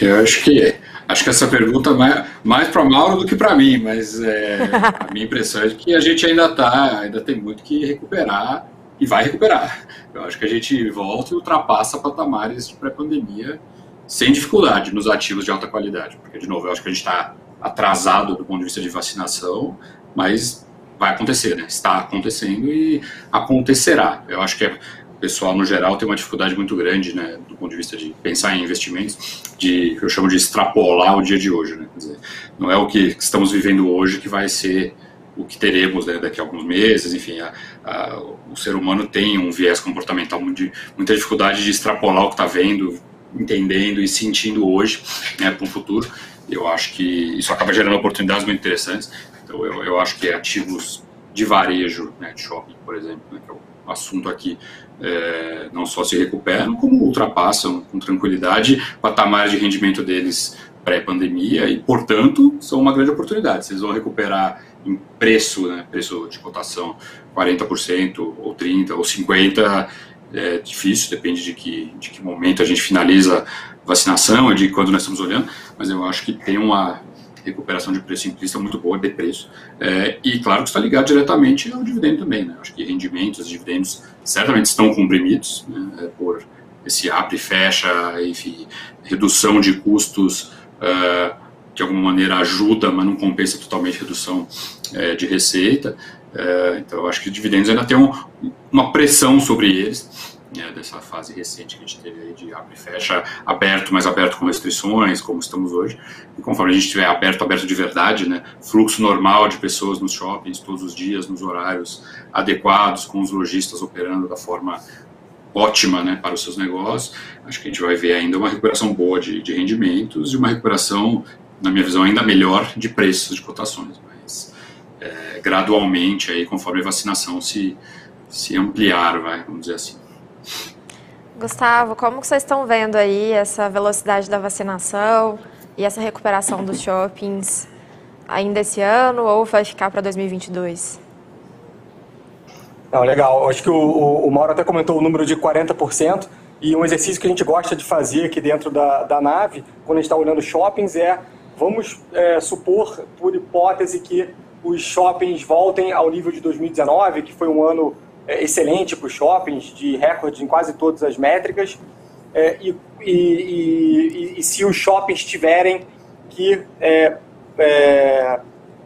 Eu acho que acho que essa pergunta é mais para Mauro do que para mim, mas é, a minha impressão é que a gente ainda tá, ainda tem muito que recuperar e vai recuperar. Eu acho que a gente volta e ultrapassa patamares de pré-pandemia sem dificuldade nos ativos de alta qualidade. Porque, de novo, eu acho que a gente está atrasado do ponto de vista de vacinação, mas vai acontecer, né? Está acontecendo e acontecerá. Eu acho que o pessoal, no geral, tem uma dificuldade muito grande, né, do ponto de vista de pensar em investimentos, de eu chamo de extrapolar o dia de hoje, né? Quer dizer, não é o que estamos vivendo hoje que vai ser o que teremos né, daqui a alguns meses, enfim, a, a, o ser humano tem um viés comportamental de muita dificuldade de extrapolar o que está vendo, entendendo e sentindo hoje né, para o futuro. Eu acho que isso acaba gerando oportunidades muito interessantes. Então, eu, eu acho que ativos de varejo, né, de shopping, por exemplo, né, que é o assunto aqui, é, não só se recuperam, como ultrapassam com tranquilidade patamares de rendimento deles pré-pandemia e, portanto, são uma grande oportunidade. Vocês vão recuperar em preço, né, preço de cotação, 40% ou 30% ou 50%, é difícil, depende de que, de que momento a gente finaliza a vacinação, de quando nós estamos olhando, mas eu acho que tem uma recuperação de preço implícita muito boa de preço. É, e claro que está ligado diretamente ao dividendo também. Né? Acho que rendimentos, dividendos certamente estão comprimidos né, por esse abre e fecha, enfim, redução de custos uh, de alguma maneira ajuda, mas não compensa totalmente a redução uh, de receita. Uh, então, acho que os dividendos ainda tem um, uma pressão sobre eles, né, dessa fase recente que a gente teve de abre e fecha aberto, mas aberto com restrições, como estamos hoje. E conforme a gente estiver aberto, aberto de verdade, né, fluxo normal de pessoas nos shoppings todos os dias, nos horários adequados, com os lojistas operando da forma ótima né, para os seus negócios. Acho que a gente vai ver ainda uma recuperação boa de, de rendimentos e uma recuperação, na minha visão, ainda melhor de preços de cotações. Mas é, gradualmente, aí, conforme a vacinação se, se ampliar, vai, vamos dizer assim. Gustavo, como vocês estão vendo aí essa velocidade da vacinação e essa recuperação dos shoppings ainda esse ano ou vai ficar para 2022? Não, legal. Acho que o, o, Mauro até comentou o número de 40%, e um exercício que a gente gosta de fazer aqui dentro da, da nave, quando a gente está olhando shoppings, é vamos é, supor, por hipótese, que os shoppings voltem ao nível de 2019, que foi um ano é, excelente para os shoppings, de recorde em quase todas as métricas, é, e, e, e, e, se os shoppings tiverem que é, é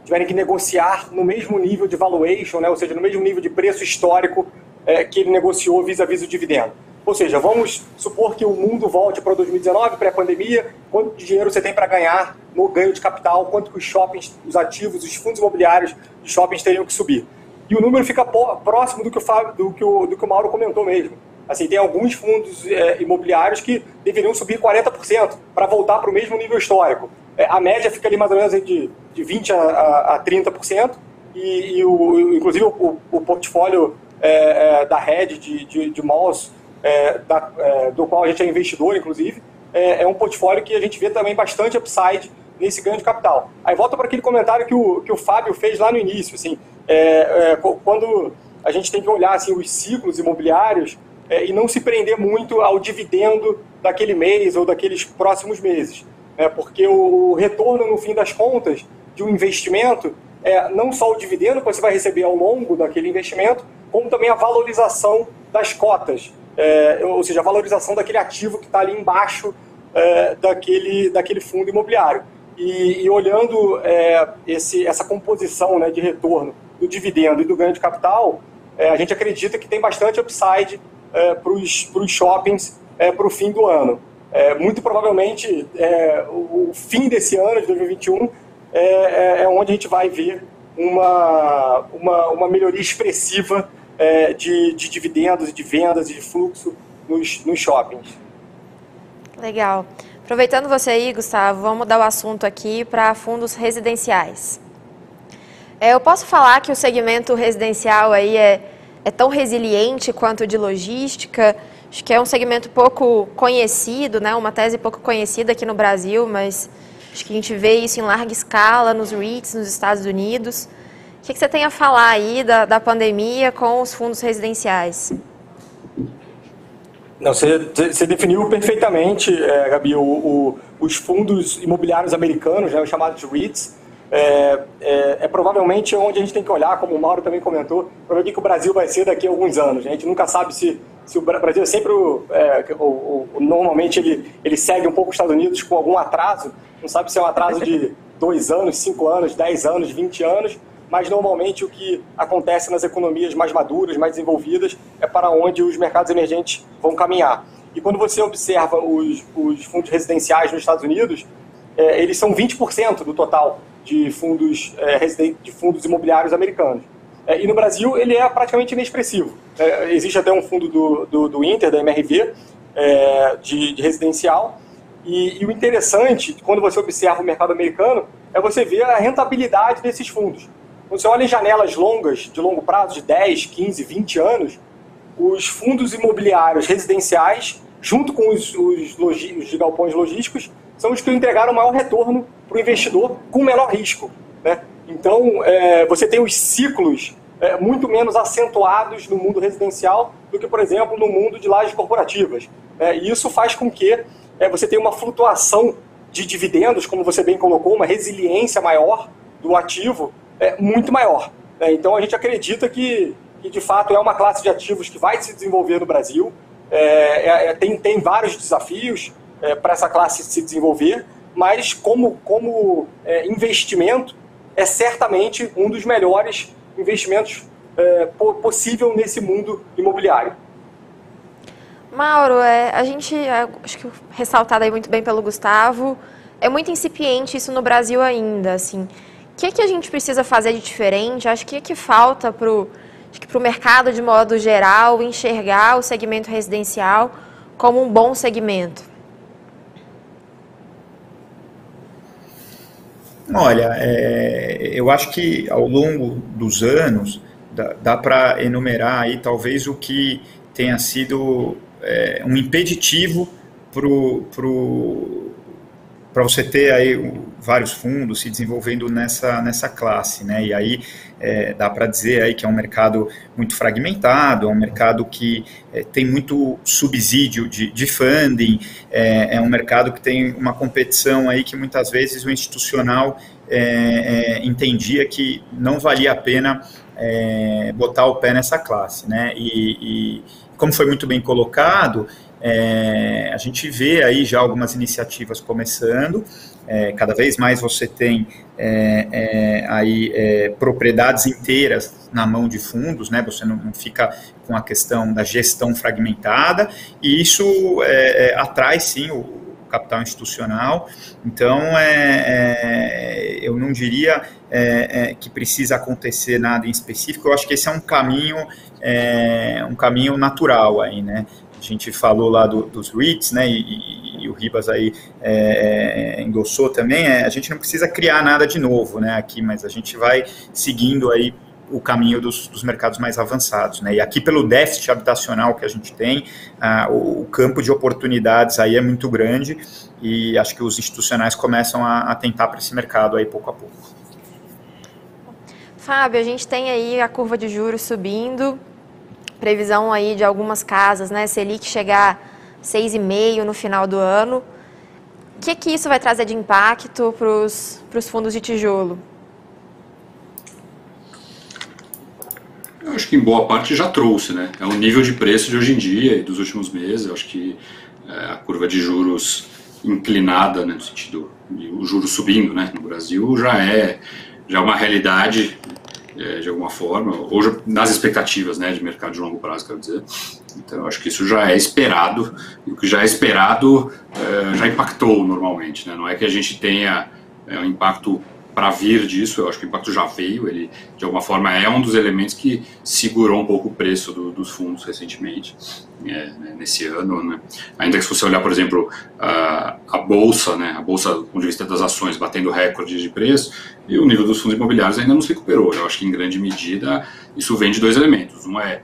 tiverem que negociar no mesmo nível de valuation, né, ou seja, no mesmo nível de preço histórico é, que ele negociou vis-à-vis -vis o dividendo. Ou seja, vamos supor que o mundo volte para 2019, pré-pandemia, quanto dinheiro você tem para ganhar no ganho de capital, quanto que os shoppings, os ativos, os fundos imobiliários de shoppings teriam que subir. E o número fica próximo do que o, Fábio, do que o, do que o Mauro comentou mesmo. Assim, tem alguns fundos é, imobiliários que deveriam subir 40% para voltar para o mesmo nível histórico. É, a média fica ali mais ou menos de, de 20% a, a 30%, e, e o, inclusive o, o portfólio é, é, da rede de, de, de malls, é, da, é, do qual a gente é investidor, inclusive, é, é, um portfólio que a gente vê também bastante upside nesse ganho de capital. Aí volta para aquele comentário que o, que o Fábio fez lá no início, assim, quando a gente tem que olhar assim, os ciclos imobiliários e não se prender muito ao dividendo daquele mês ou daqueles próximos meses né? porque o retorno, no fim das contas, de um investimento é não só o dividendo que você vai receber ao longo daquele investimento, como também a valorização das cotas, é, ou seja, a valorização daquele ativo que está ali embaixo é, daquele, daquele fundo imobiliário. E, e olhando é, esse, essa composição né, de retorno do dividendo e do ganho de capital, é, a gente acredita que tem bastante upside é, para os shoppings é, para o fim do ano muito provavelmente o, o, fim desse ano, de 2021, é, é, é, onde a gente vai ver uma, uma, uma melhoria expressiva é, de, de dividendos, de vendas e de fluxo nos, nos shoppings. Legal. Aproveitando você aí, Gustavo, vamos mudar o assunto aqui para fundos residenciais. É, eu posso falar que o segmento residencial aí é, é tão resiliente quanto o de logística? Acho que é um segmento pouco conhecido, né? uma tese pouco conhecida aqui no Brasil, mas acho que a gente vê isso em larga escala nos REITs nos Estados Unidos. O que, que você tem a falar aí da, da pandemia com os fundos residenciais? Não, você, você definiu perfeitamente, é, Gabi, o, o, os fundos imobiliários americanos, né, os chamados REITs, é, é, é, provavelmente onde a gente tem que olhar, como o Mauro também comentou, para ver o que o Brasil vai ser daqui a alguns anos. A gente nunca sabe se se o Brasil é sempre o, é, o, o, normalmente ele, ele segue um pouco os Estados Unidos com algum atraso, não sabe se é um atraso de [laughs] dois anos, cinco anos, dez anos, vinte anos, mas normalmente o que acontece nas economias mais maduras, mais desenvolvidas, é para onde os mercados emergentes vão caminhar. E quando você observa os, os fundos residenciais nos Estados Unidos, é, eles são 20% do total de fundos, é, de fundos imobiliários americanos. É, e no Brasil ele é praticamente inexpressivo. É, existe até um fundo do, do, do Inter, da MRV, é, de, de, residencial, e, e, o interessante, quando você observa o mercado americano, é você ver a rentabilidade desses fundos. Quando você olha em janelas longas, de longo prazo, de 10, 15, 20 anos, os fundos imobiliários residenciais, junto com os, os, logi, os galpões logísticos, são os que entregaram maior retorno para o investidor com menor risco. Né? Então, é, você tem os ciclos é, muito menos acentuados no mundo residencial do que, por exemplo, no mundo de lajes corporativas. É, e isso faz com que é, você tenha uma flutuação de dividendos, como você bem colocou, uma resiliência maior do ativo é, muito maior. Né? Então, a gente acredita que, que, de fato, é uma classe de ativos que vai se desenvolver no Brasil. É, é, é tem, tem vários desafios para essa classe se desenvolver, mas como, como investimento, é certamente um dos melhores investimentos é, possível nesse mundo imobiliário. Mauro, é, a gente, é, acho que ressaltado aí muito bem pelo Gustavo, é muito incipiente isso no Brasil ainda, assim. Que, que a gente precisa fazer de diferente? Acho que que falta para o mercado, de modo geral, enxergar o segmento residencial como um bom segmento? Olha, é, eu acho que ao longo dos anos dá, dá para enumerar aí talvez o que tenha sido é, um impeditivo para você ter aí vários fundos se desenvolvendo nessa, nessa classe, né? E aí é, dá para dizer aí que é um mercado muito fragmentado, é um mercado que é, tem muito subsídio de, de funding, é, é, um mercado que tem uma competição aí que muitas vezes o institucional é, é, entendia que não valia a pena é, botar o pé nessa classe, né? E, e como foi muito bem colocado, é, a gente vê aí já algumas iniciativas começando, é, cada vez mais você tem é, é aí é, propriedades inteiras na mão de fundos, né? Você não, não, fica com a questão da gestão fragmentada e isso é, atrai sim o, capital institucional. Então, é, eu não diria que precisa acontecer nada em específico. Eu acho que esse é um caminho, um caminho natural aí, né? A gente falou lá do, dos REITs, né, e, e, o Ribas aí é, é, endossou também, é, a gente não precisa criar nada de novo, né, aqui, mas a gente vai seguindo aí o caminho dos, dos mercados mais avançados, né, e aqui pelo déficit habitacional que a gente tem, ah, o, o, campo de oportunidades aí é muito grande e acho que os institucionais começam a, a tentar para esse mercado aí pouco a pouco. Fábio, a gente tem aí a curva de juros subindo, previsão aí de algumas casas, né? Selic chegar 6,5 no final do ano. O que, que isso vai trazer de impacto para os fundos de tijolo? Eu acho que em boa parte já trouxe, né? É o nível de preço de hoje em dia e dos últimos meses. Eu acho que é, a curva de juros inclinada, né, no sentido o juros subindo, né, no Brasil já é já é uma realidade é, de alguma forma, ou nas expectativas né, de mercado de longo prazo, quero dizer. Então, acho que isso já é esperado, e o que já é esperado é, já impactou normalmente. Né? Não é que a gente tenha é, um impacto para vir disso, eu acho que o impacto já veio, ele de alguma forma é um dos elementos que segurou um pouco o preço do, dos fundos recentemente, é, né, nesse ano. Né? Ainda que se você olhar, por exemplo, a, a bolsa, né, a bolsa do ponto de vista das ações batendo recordes de preço, e o nível dos fundos imobiliários ainda não se recuperou. Eu acho que em grande medida isso vem de dois elementos. Um é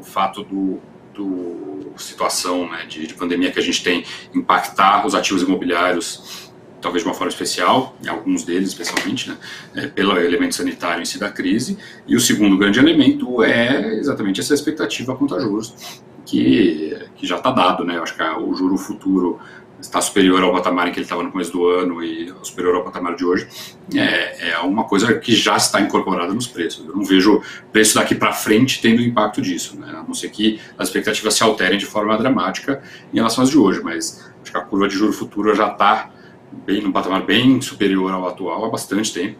o fato do, do situação né, de, de pandemia que a gente tem impactar os ativos imobiliários talvez de uma forma especial, alguns deles especialmente, né, é, pelo elemento sanitário em si da crise, e o segundo grande elemento é exatamente essa expectativa quanto a juros, que, que já está dado, né, eu acho que o juro futuro está superior ao patamar em que ele estava no começo do ano e superior ao patamar de hoje, é, é uma coisa que já está incorporada nos preços. Eu não vejo preço daqui para frente tendo impacto disso, né? a não ser que as expectativas se alterem de forma dramática em relação às de hoje, mas acho que a curva de juro futuro já está bem num patamar bem superior ao atual há bastante tempo,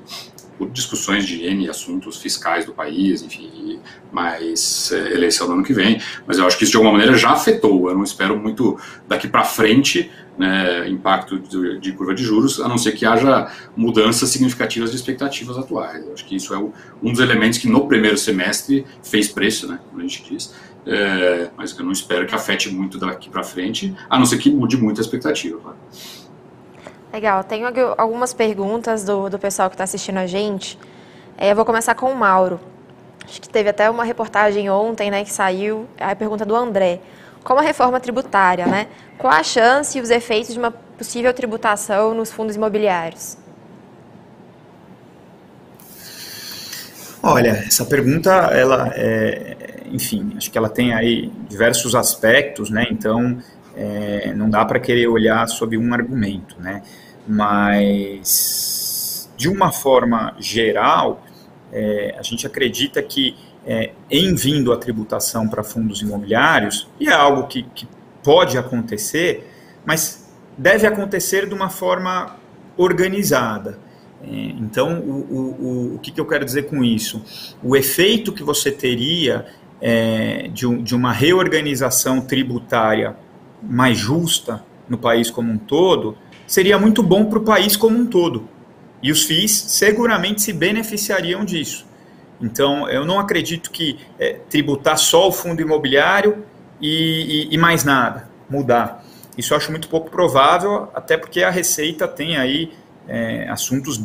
por discussões de N assuntos fiscais do país, enfim, mais é, eleição no ano que vem, mas eu acho que isso de alguma maneira já afetou. Eu não espero muito daqui para frente né, impacto de, de, curva de juros, a não ser que haja mudanças significativas de expectativas atuais. Eu acho que isso é o, um dos elementos que no primeiro semestre fez preço, né, como a gente diz, é, mas eu não espero que afete muito daqui para frente, a não ser que mude muito a expectativa. Claro. Legal, tenho algumas perguntas do, do pessoal que está assistindo a gente. É, eu vou começar com o Mauro. Acho que teve até uma reportagem ontem, né, que saiu, a pergunta do André. Como a reforma tributária, né? Qual a chance e os efeitos de uma possível tributação nos fundos imobiliários? Olha, essa pergunta, ela é, enfim, acho que ela tem aí diversos aspectos, né? Então, é, não dá para querer olhar sob um argumento, né? Mas, de uma forma geral, é, a gente acredita que é, em vindo a tributação para fundos imobiliários, e é algo que, que pode acontecer, mas deve acontecer de uma forma organizada. É, então, o, o, o, que, eu quero dizer com isso? O efeito que você teria é, de, de uma reorganização tributária mais justa no país como um todo seria muito bom para o país como um todo. E os FIIs seguramente se beneficiariam disso. Então, eu não acredito que é, tributar só o fundo imobiliário e, e, e, mais nada, mudar. Isso eu acho muito pouco provável, até porque a Receita tem aí é, assuntos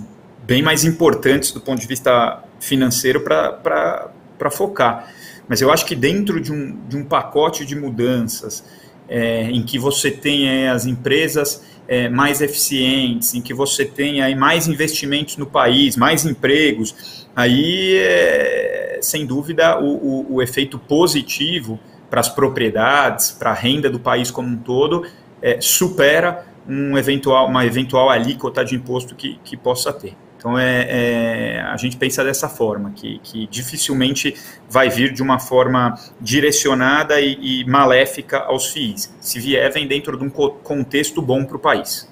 bem mais importantes do ponto de vista financeiro para focar. Mas eu acho que dentro de um, de um pacote de mudanças, é, em que você tenha as empresas é, mais eficientes, em que você tenha aí mais investimentos no país, mais empregos, aí, é, sem dúvida, o, o, o, efeito positivo para as propriedades, para a renda do país como um todo, é, supera um eventual, uma eventual alíquota de imposto que, que possa ter. Então, é, é, a gente pensa dessa forma, que, que, dificilmente vai vir de uma forma direcionada e, e maléfica aos FIIs. Se vier, vem dentro de um contexto bom para o país.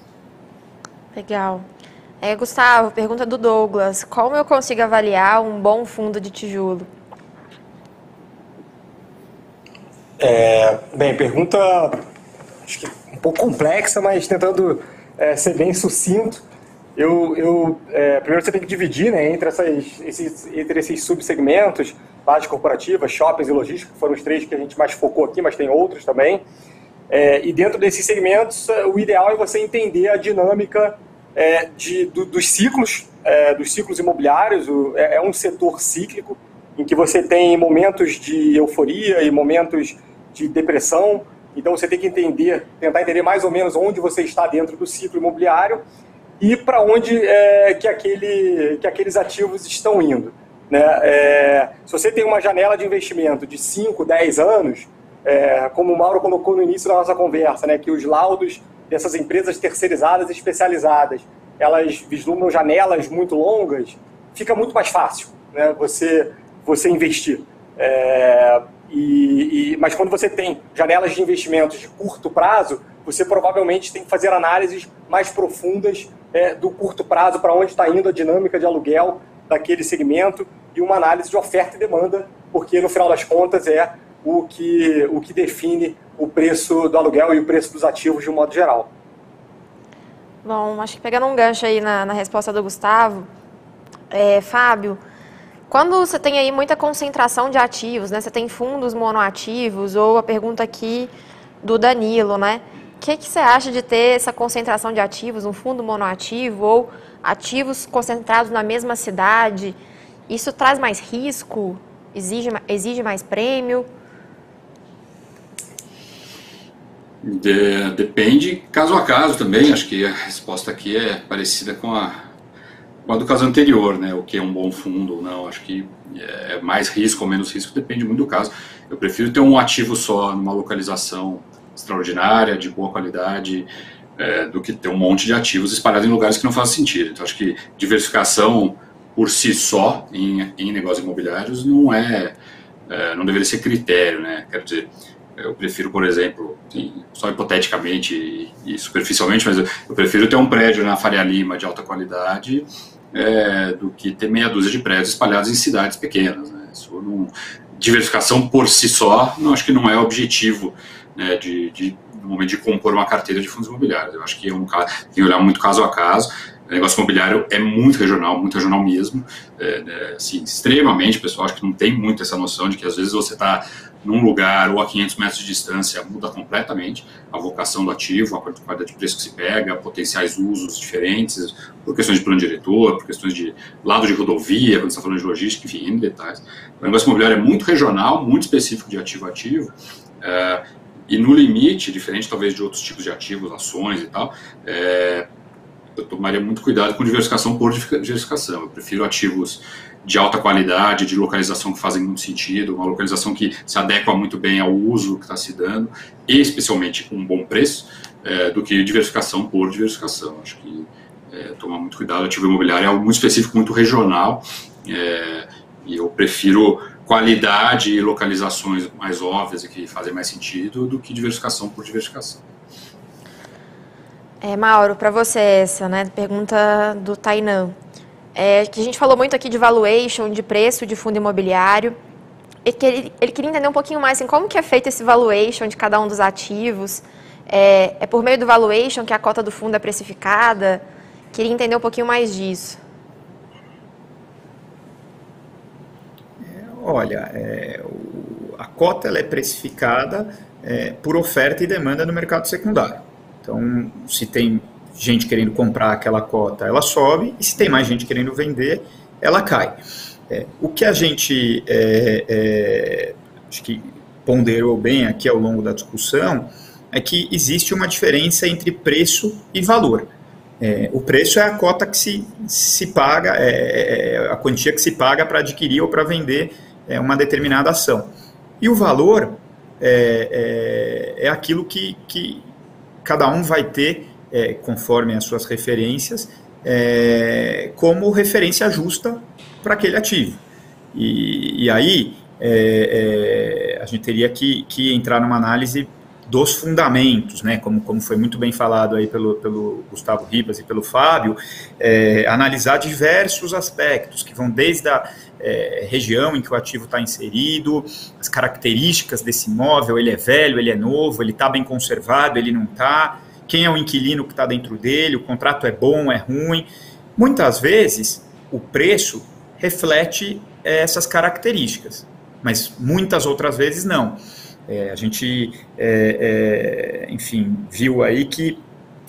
Legal. É, Gustavo, pergunta do Douglas. Como eu consigo avaliar um bom fundo de tijolo? É, bem, pergunta acho que um pouco complexa, mas tentando é, ser bem sucinto. Eu, eu é, primeiro você tem que dividir né, entre, essas, esses, entre esses subsegmentos, lajes corporativas, shoppings e logística, que foram os três que a gente mais focou aqui, mas tem outros também. É, e dentro desses segmentos, o ideal é você entender a dinâmica é, de, do, dos ciclos, é, dos ciclos imobiliários. O, é, é, um setor cíclico em que você tem momentos de euforia e momentos de depressão. Então você tem que entender, tentar entender mais ou menos onde você está dentro do ciclo imobiliário e para onde é, que, aquele, que aqueles ativos estão indo. Né? É, se você tem uma janela de investimento de 5, 10 anos, é, como o Mauro colocou no início da nossa conversa, né, que os laudos dessas empresas terceirizadas e especializadas, elas vislumbram janelas muito longas, fica muito mais fácil né, você, você investir. É, e, e, mas quando você tem janelas de investimentos de curto prazo, você provavelmente tem que fazer análises mais profundas é, do curto prazo, para onde está indo a dinâmica de aluguel daquele segmento e uma análise de oferta e demanda, porque no final das contas é o que, o que define o preço do aluguel e o preço dos ativos de um modo geral. Bom, acho que pegando um gancho aí na, na resposta do Gustavo, é, Fábio, quando você tem aí muita concentração de ativos, né? Você tem fundos monoativos, ou a pergunta aqui do Danilo, né? O que, que você acha de ter essa concentração de ativos, um fundo monoativo ou ativos concentrados na mesma cidade? Isso traz mais risco? Exige, exige mais prêmio? De, depende caso a caso também. Acho que a resposta aqui é parecida com a, com a do caso anterior, né? O que é um bom fundo ou não. Acho que é mais risco ou menos risco depende muito do caso. Eu prefiro ter um ativo só numa localização extraordinária, de boa qualidade, é, do que ter um monte de ativos espalhados em lugares que não fazem sentido. Então, acho que diversificação por si só em, em negócios imobiliários não é, é, não deveria ser critério, né? Quero dizer, eu prefiro, por exemplo, só hipoteticamente e, e superficialmente, mas eu, eu, prefiro ter um prédio na Faria Lima de alta qualidade é, do que ter meia dúzia de prédios espalhados em cidades pequenas. Né? Isso não, diversificação por si só, não acho que não é objetivo né, de, de, no momento de compor uma carteira de fundos imobiliários. Eu acho que é um caso, tem que olhar muito caso a caso. O negócio imobiliário é muito regional, muito regional mesmo, é, é, assim, extremamente, pessoal, acho que não tem muito essa noção de que às vezes você está num lugar ou a 500 metros de distância muda completamente a vocação do ativo, a quantidade de preço que se pega, potenciais usos diferentes, por questões de plano diretor, por questões de lado de rodovia, quando você está falando de logística, enfim, em detalhes. O negócio imobiliário é muito regional, muito específico de ativo a ativo, é, e no limite, diferente talvez de outros tipos de ativos, ações e tal, é, eu tomaria muito cuidado com diversificação por diversificação. Eu prefiro ativos de alta qualidade, de localização que fazem muito sentido, uma localização que se adequa muito bem ao uso que está se dando, e especialmente com um bom preço, é, do que diversificação por diversificação. Acho que é, tomar muito cuidado. Ativo imobiliário é algo muito específico, muito regional, é, e eu prefiro qualidade e localizações mais óbvias e que fazem mais sentido do que diversificação por diversificação. É, Mauro, para você essa, né? Pergunta do Tainan. É, que a gente falou muito aqui de valuation, de preço de fundo imobiliário. Ele, ele queria entender um pouquinho mais assim, como que é feito esse valuation de cada um dos ativos. É, é por meio do valuation que a cota do fundo é precificada? Queria entender um pouquinho mais disso. Olha, é, o, a cota ela é precificada é, por oferta e demanda no mercado secundário. Então, se tem gente querendo comprar aquela cota, ela sobe, e se tem mais gente querendo vender, ela cai. É, o que a gente é, é, acho que ponderou bem aqui ao longo da discussão é que existe uma diferença entre preço e valor. É, o preço é a cota que se, se paga, é, é a quantia que se paga para adquirir ou para vender é, uma determinada ação. E o valor é, é, é aquilo que, que cada um vai ter é, conforme as suas referências, é, como referência justa para aquele ativo. E, e aí é, é, a gente teria que, que entrar numa análise dos fundamentos, né, como, como foi muito bem falado aí pelo, pelo Gustavo Ribas e pelo Fábio, é, analisar diversos aspectos que vão desde a é, região em que o ativo está inserido, as características desse imóvel, ele é velho, ele é novo, ele está bem conservado, ele não está, quem é o inquilino que está dentro dele, o contrato é bom, é ruim. Muitas vezes, o preço reflete é, essas características, mas muitas outras vezes não. É, a gente, é, é enfim, viu aí que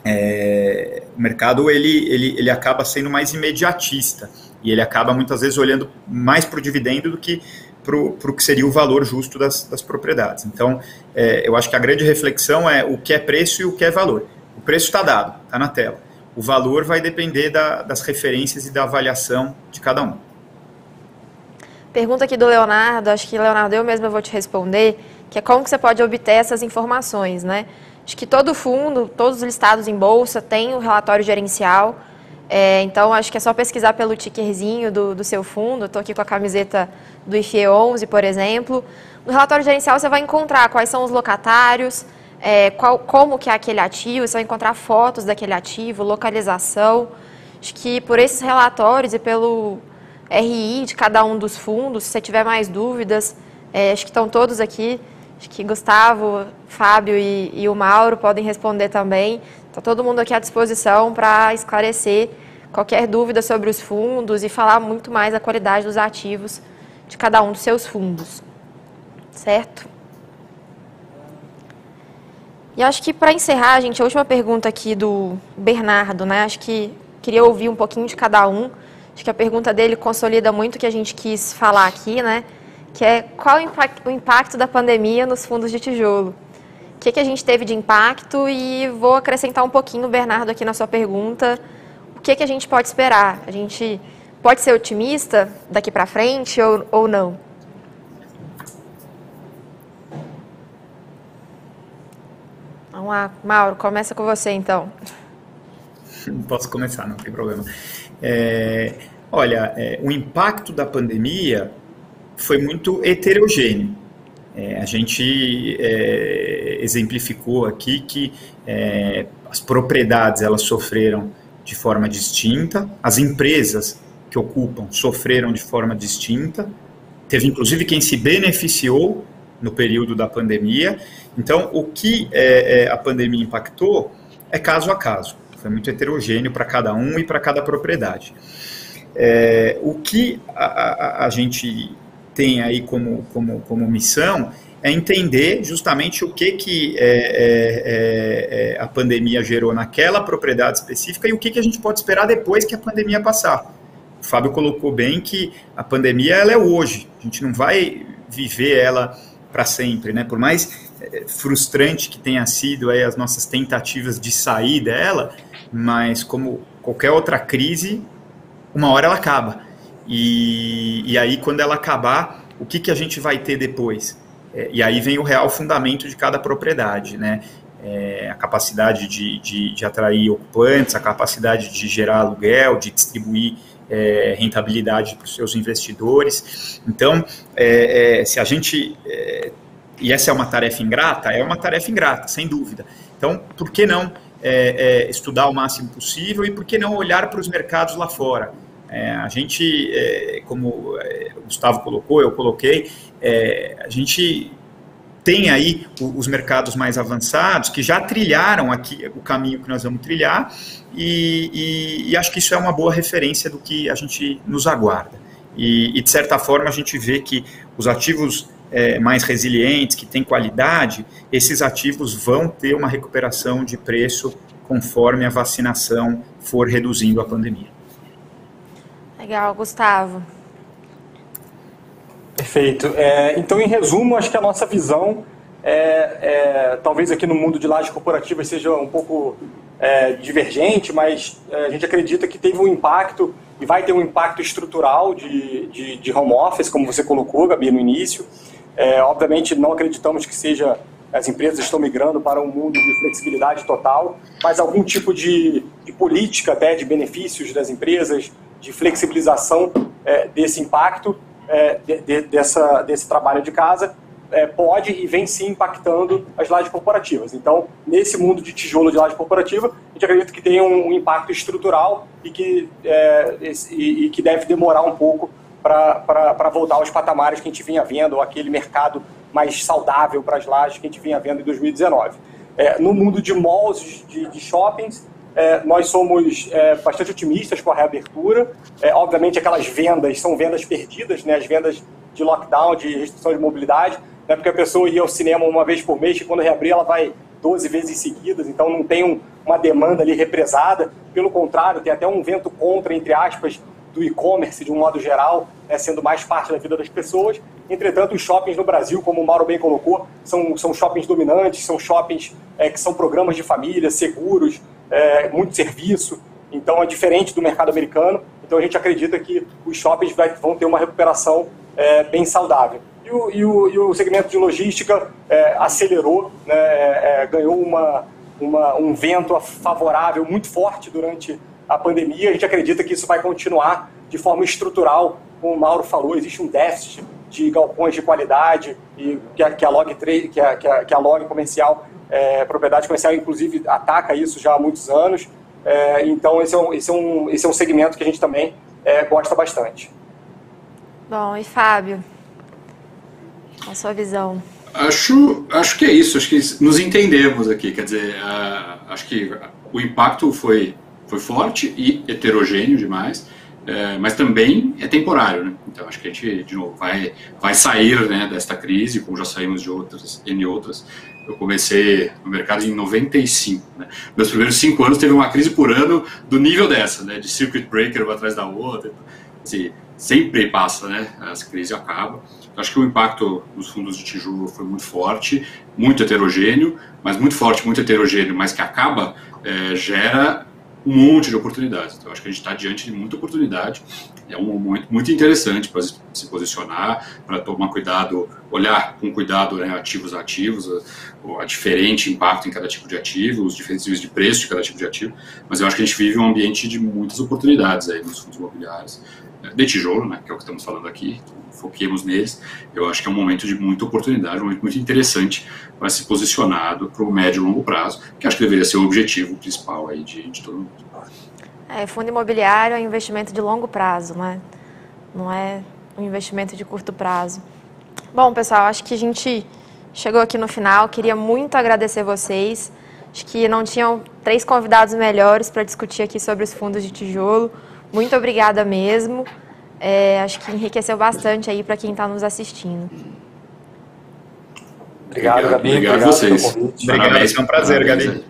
é, o mercado ele, ele, ele acaba sendo mais imediatista e ele acaba muitas vezes olhando mais para o dividendo do que para o que seria o valor justo das, das propriedades. Então, é, eu acho que a grande reflexão é o que é preço e o que é valor. O preço está dado, está na tela. O valor vai depender da, das referências e da avaliação de cada um. Pergunta aqui do Leonardo, acho que, Leonardo, eu mesma vou te responder, que é como que você pode obter essas informações, né? Acho que todo fundo, todos os listados em bolsa, tem o um relatório gerencial, é, então, acho que é só pesquisar pelo tickerzinho do, do seu fundo. Estou aqui com a camiseta do IFE 11, por exemplo. No relatório gerencial, você vai encontrar quais são os locatários, é, qual, como que é aquele ativo, você vai encontrar fotos daquele ativo, localização. Acho que por esses relatórios e pelo RI de cada um dos fundos, se você tiver mais dúvidas, é, acho que estão todos aqui. Acho que Gustavo, Fábio e, e o Mauro podem responder também. Está todo mundo aqui à disposição para esclarecer qualquer dúvida sobre os fundos e falar muito mais da qualidade dos ativos de cada um dos seus fundos. Certo? E acho que para encerrar, gente, a última pergunta aqui do Bernardo, né? Acho que queria ouvir um pouquinho de cada um. Acho que a pergunta dele consolida muito o que a gente quis falar aqui, né? Que é qual o impacto da pandemia nos fundos de tijolo? Que, que a gente teve de impacto e vou acrescentar um pouquinho, Bernardo, aqui na sua pergunta, o que, que a gente pode esperar? A gente pode ser otimista daqui para frente ou, ou não? Vamos lá, Mauro, começa com você então. Posso começar, não tem problema. É, olha, é, o impacto da pandemia foi muito heterogêneo. É, a gente é, exemplificou aqui que é, as propriedades elas sofreram de forma distinta, as empresas que ocupam sofreram de forma distinta, teve inclusive quem se beneficiou no período da pandemia. Então, o que é, é, a pandemia impactou é caso a caso. Foi muito heterogêneo para cada um e para cada propriedade. É, o que a, a, a, gente tem aí como, como, como missão é entender justamente o que, que é, é, é, a pandemia gerou naquela propriedade específica e o que, que a gente pode esperar depois que a pandemia passar. O Fábio colocou bem que a pandemia ela é hoje, a gente não vai viver ela para sempre, né? Por mais é, frustrante que tenha sido aí as nossas tentativas de sair dela, mas como qualquer outra crise, uma hora ela acaba. E, e aí, quando ela acabar, o que, que a gente vai ter depois? É, e aí vem o real fundamento de cada propriedade, né? É, a capacidade de, de, de, atrair ocupantes, a capacidade de gerar aluguel, de distribuir é, rentabilidade para os seus investidores. Então, é, é, se a gente. É, e essa é uma tarefa ingrata? É uma tarefa ingrata, sem dúvida. Então, por que não estudar o máximo possível e por que não olhar para os mercados lá fora? A gente, como o Gustavo colocou, eu coloquei, é, a gente tem aí os mercados mais avançados que já trilharam aqui o caminho que nós vamos trilhar e, e, e acho que isso é uma boa referência do que a gente nos aguarda. E, e de certa forma a gente vê que os ativos é, mais resilientes, que têm qualidade, esses ativos vão ter uma recuperação de preço conforme a vacinação for reduzindo a pandemia. Legal, Gustavo. Perfeito. É, então, em resumo, acho que a nossa visão, é, é, talvez aqui no mundo de lajes corporativas seja um pouco é, divergente, mas é, a gente acredita que teve um impacto e vai ter um impacto estrutural de, de, de home office, como você colocou, Gabi, no início. É, obviamente, não acreditamos que seja as empresas estão migrando para um mundo de flexibilidade total, mas algum tipo de, de política até de benefícios das empresas, de flexibilização é, desse impacto é, de, de, dessa, desse trabalho de casa é, pode e vem sim impactando as lajes corporativas. Então, nesse mundo de tijolo de laje corporativa, a gente acredita que tem um, um impacto estrutural e que, é, e, e, que deve demorar um pouco para voltar aos patamares que a gente vinha vendo, ou aquele mercado mais saudável para as lajes que a gente vinha vendo em 2019. É, no mundo de malls, de, de shoppings, é, nós somos é, bastante otimistas com a reabertura. É, obviamente, aquelas vendas são vendas perdidas, né? as vendas de lockdown, de restrição de mobilidade, né? porque a pessoa ia ao cinema uma vez por mês e quando reabrir ela vai 12 vezes seguidas, então não tem um, uma demanda ali represada. Pelo contrário, tem até um vento contra, entre aspas, do e-commerce de um modo geral, né? sendo mais parte da vida das pessoas. Entretanto, os shoppings no Brasil, como o Mauro bem colocou, são, são shoppings dominantes, são shoppings é, que são programas de família, seguros, é, muito serviço, então é diferente do mercado americano. Então a gente acredita que os shoppings vai, vão ter uma recuperação é, bem saudável. E o, e, o, e o, segmento de logística é, acelerou, né, é, é, ganhou uma, uma, um vento favorável muito forte durante a pandemia. A gente acredita que isso vai continuar de forma estrutural, como o Mauro falou, existe um déficit de galpões de qualidade e que a, que a Log 3, que a, que a, que a Log comercial é, propriedade comercial, inclusive, ataca isso já há muitos anos. É, então, esse é, um, esse, é um, esse é um segmento que a gente também é, gosta bastante. Bom, e Fábio? Qual a sua visão? Acho, acho que é isso, acho que nos entendemos aqui, quer dizer, uh, acho que o impacto foi, foi forte e heterogêneo demais, uh, mas também é temporário, né? Então acho que a gente, de novo, vai, vai sair né, desta crise, como já saímos de outras, em outras, eu comecei no mercado em 95. Né? Meus primeiros cinco anos teve uma crise por ano do nível dessa, né? de circuit breaker uma atrás da outra. Assim, sempre passa, né? As crises acabam. Acho que o impacto nos fundos de tijolo foi muito forte, muito heterogêneo, mas muito forte, muito heterogêneo, mas que acaba, é, gera um monte de oportunidades. Então, acho que a gente está diante de muita oportunidade. É um momento muito interessante para se posicionar, para tomar cuidado, olhar com cuidado né, ativos a ativos, a, diferente impacto em cada tipo de ativo, os diferentes níveis de preço de cada tipo de ativo. Mas eu acho que a gente vive um ambiente de muitas oportunidades aí nos fundos imobiliários, né, de tijolo, né, que é o que estamos falando aqui. Então, foquemos neles. Eu acho que é um momento de muita oportunidade, um momento muito interessante para se posicionado para o médio e longo prazo, que acho que deveria ser o objetivo principal aí de, de todo mundo. É, fundo imobiliário é investimento de longo prazo, né? não é um investimento de curto prazo. Bom, pessoal, acho que a gente chegou aqui no final. Queria muito agradecer vocês. Acho que não tinham três convidados melhores para discutir aqui sobre os fundos de tijolo. Muito obrigada mesmo. É, acho que enriqueceu bastante aí para quem está nos assistindo. Obrigado, Gabi. Obrigado, obrigado a vocês. Obrigado, foi um prazer, Gabi.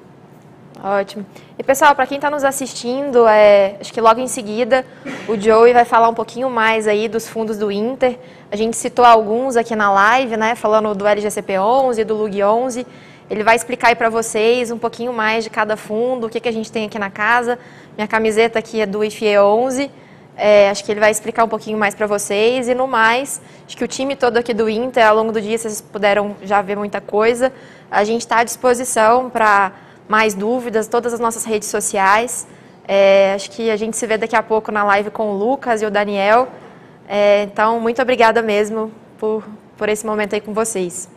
Ótimo. E pessoal, para quem está nos assistindo, é, acho que logo em seguida o Joey vai falar um pouquinho mais aí dos fundos do Inter. A gente citou alguns aqui na live, né? Falando do LGCP 11, do Lug 11. Ele vai explicar aí para vocês um pouquinho mais de cada fundo, o que, que a gente tem aqui na casa. Minha camiseta aqui é do IFE 11. É, acho que ele vai explicar um pouquinho mais para vocês. E no mais, acho que o time todo aqui do Inter, ao longo do dia, vocês puderam já ver muita coisa. A gente está à disposição para mais dúvidas, todas as nossas redes sociais. É, acho que a gente se vê daqui a pouco na live com o Lucas e o Daniel. É, então, muito obrigada mesmo por, por esse momento aí com vocês.